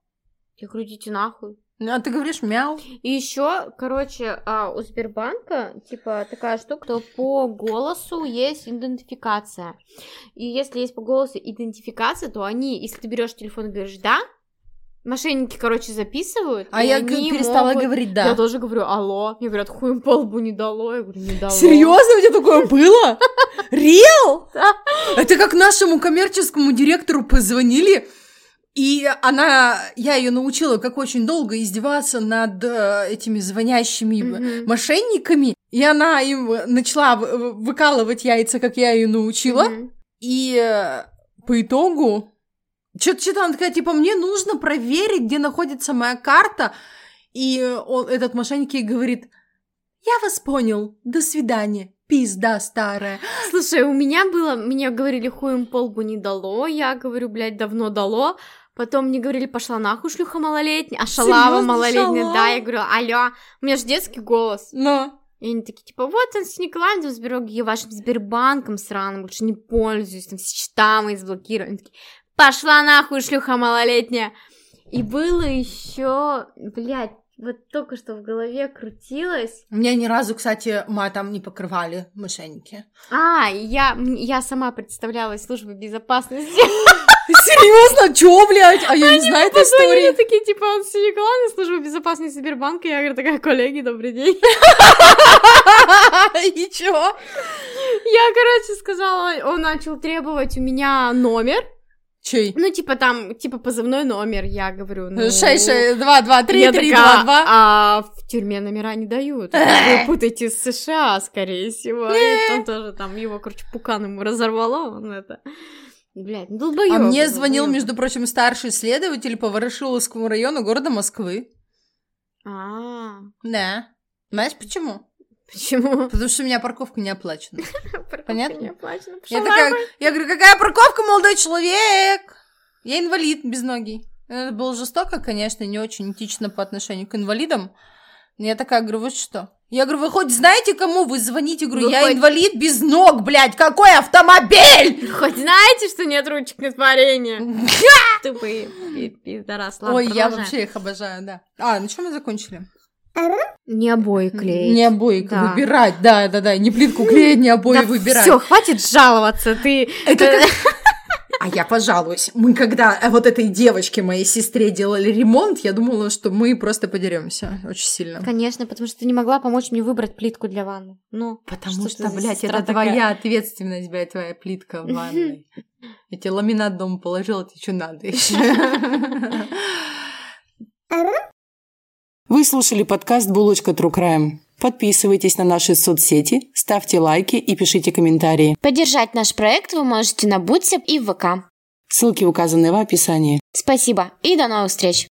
Я говорю, идите нахуй. Ну, А ты говоришь мяу? И еще, короче, а, у Сбербанка, типа, такая штука, что по голосу есть идентификация. И если есть по голосу идентификация, то они, если ты берешь телефон и говоришь «да», мошенники, короче, записывают. А я они перестала могут- говорить «да». Я тоже говорю «алло». Мне говорят, хуем по лбу не дало. Я говорю, не дало. Серьезно, у тебя такое было? Реал? Это как нашему коммерческому директору позвонили, и она, я ее научила, как очень долго издеваться над э, этими звонящими Мгм. мошенниками, и она им начала выкалывать яйца, как я ее научила, Мгм. и э, по итогу что-то она такая, типа, мне нужно проверить, где находится моя карта, и он, этот мошенник ей говорит, я вас понял, до свидания, пизда старая. Слушай, у меня было, мне говорили, хуем по лбу не дало, я говорю, блядь, давно дало. Потом мне говорили, пошла нахуй, шлюха малолетняя, а шалава Серьёзно, малолетняя, да, шалава? я говорю, алло, у меня же детский голос. Но И они такие, типа, вот, Анастасия Николаевна, Сбербанк, я вашим Сбербанком сраным больше не пользуюсь, там все счета мои заблокированы. Они такие, пошла нахуй, шлюха малолетняя. И было еще, блядь, вот только что в голове крутилось. меня ни разу, кстати, матом не покрывали мошенники. А, я, я сама представлялась службой безопасности. Серьезно? Чё, блядь? А я не знаю этой истории. такие, типа, Анастасия Николаевна, служба безопасности Сбербанка. Я говорю, такая, коллеги, добрый день. И чё? Я, короче, сказала, он начал требовать у меня номер. Чей? Ну, типа, там, типа, позывной номер, я говорю, ну... Шесть, шесть, два, два, три, Я три, такая, два, два. А в тюрьме номера не дают. Вы путаете с США, скорее всего. И там тоже, там, его, короче, пукан ему разорвало, он это... Блядь, ну долбоёб. А мне звонил, между прочим, старший следователь по Ворошиловскому району города Москвы. А, Да. Знаешь почему? почему? Потому что у меня парковка не оплачена. Понятно? Не оплачено. Я, такая, я говорю, какая парковка, молодой человек? Я инвалид без ноги. Это было жестоко, конечно, не очень этично по отношению к инвалидам. Я такая говорю, вы что? Я говорю, вы хоть знаете, кому вы звоните? Говорю, Вы я хоть- инвалид без ног, блядь, какой автомобиль? Хоть знаете, что нет ручек на творение? Тупые пи- пидорас. Ой, я вообще их обожаю, да. А, на чем мы закончили? Не обои клеить. Не обои Да. выбирать, да, да, да, не плитку клеить, не обои выбирать. Все, хватит жаловаться, ты... Это как- А я пожалуюсь. Мы когда вот этой девочке, моей сестре, делали ремонт, я думала, что мы просто подеремся очень сильно. Конечно, потому что ты не могла помочь мне выбрать плитку для ванны. Ну, Потому что, за блядь, это такая? твоя ответственность, блядь, твоя плитка в ванной. Я тебе ламинат дома положила, тебе что надо еще? Вы слушали подкаст «Булочка True Crime». Подписывайтесь на наши соцсети, ставьте лайки и пишите комментарии. Поддержать наш проект вы можете на Бутсе и в ВК. Ссылки указаны в описании. Спасибо и до новых встреч!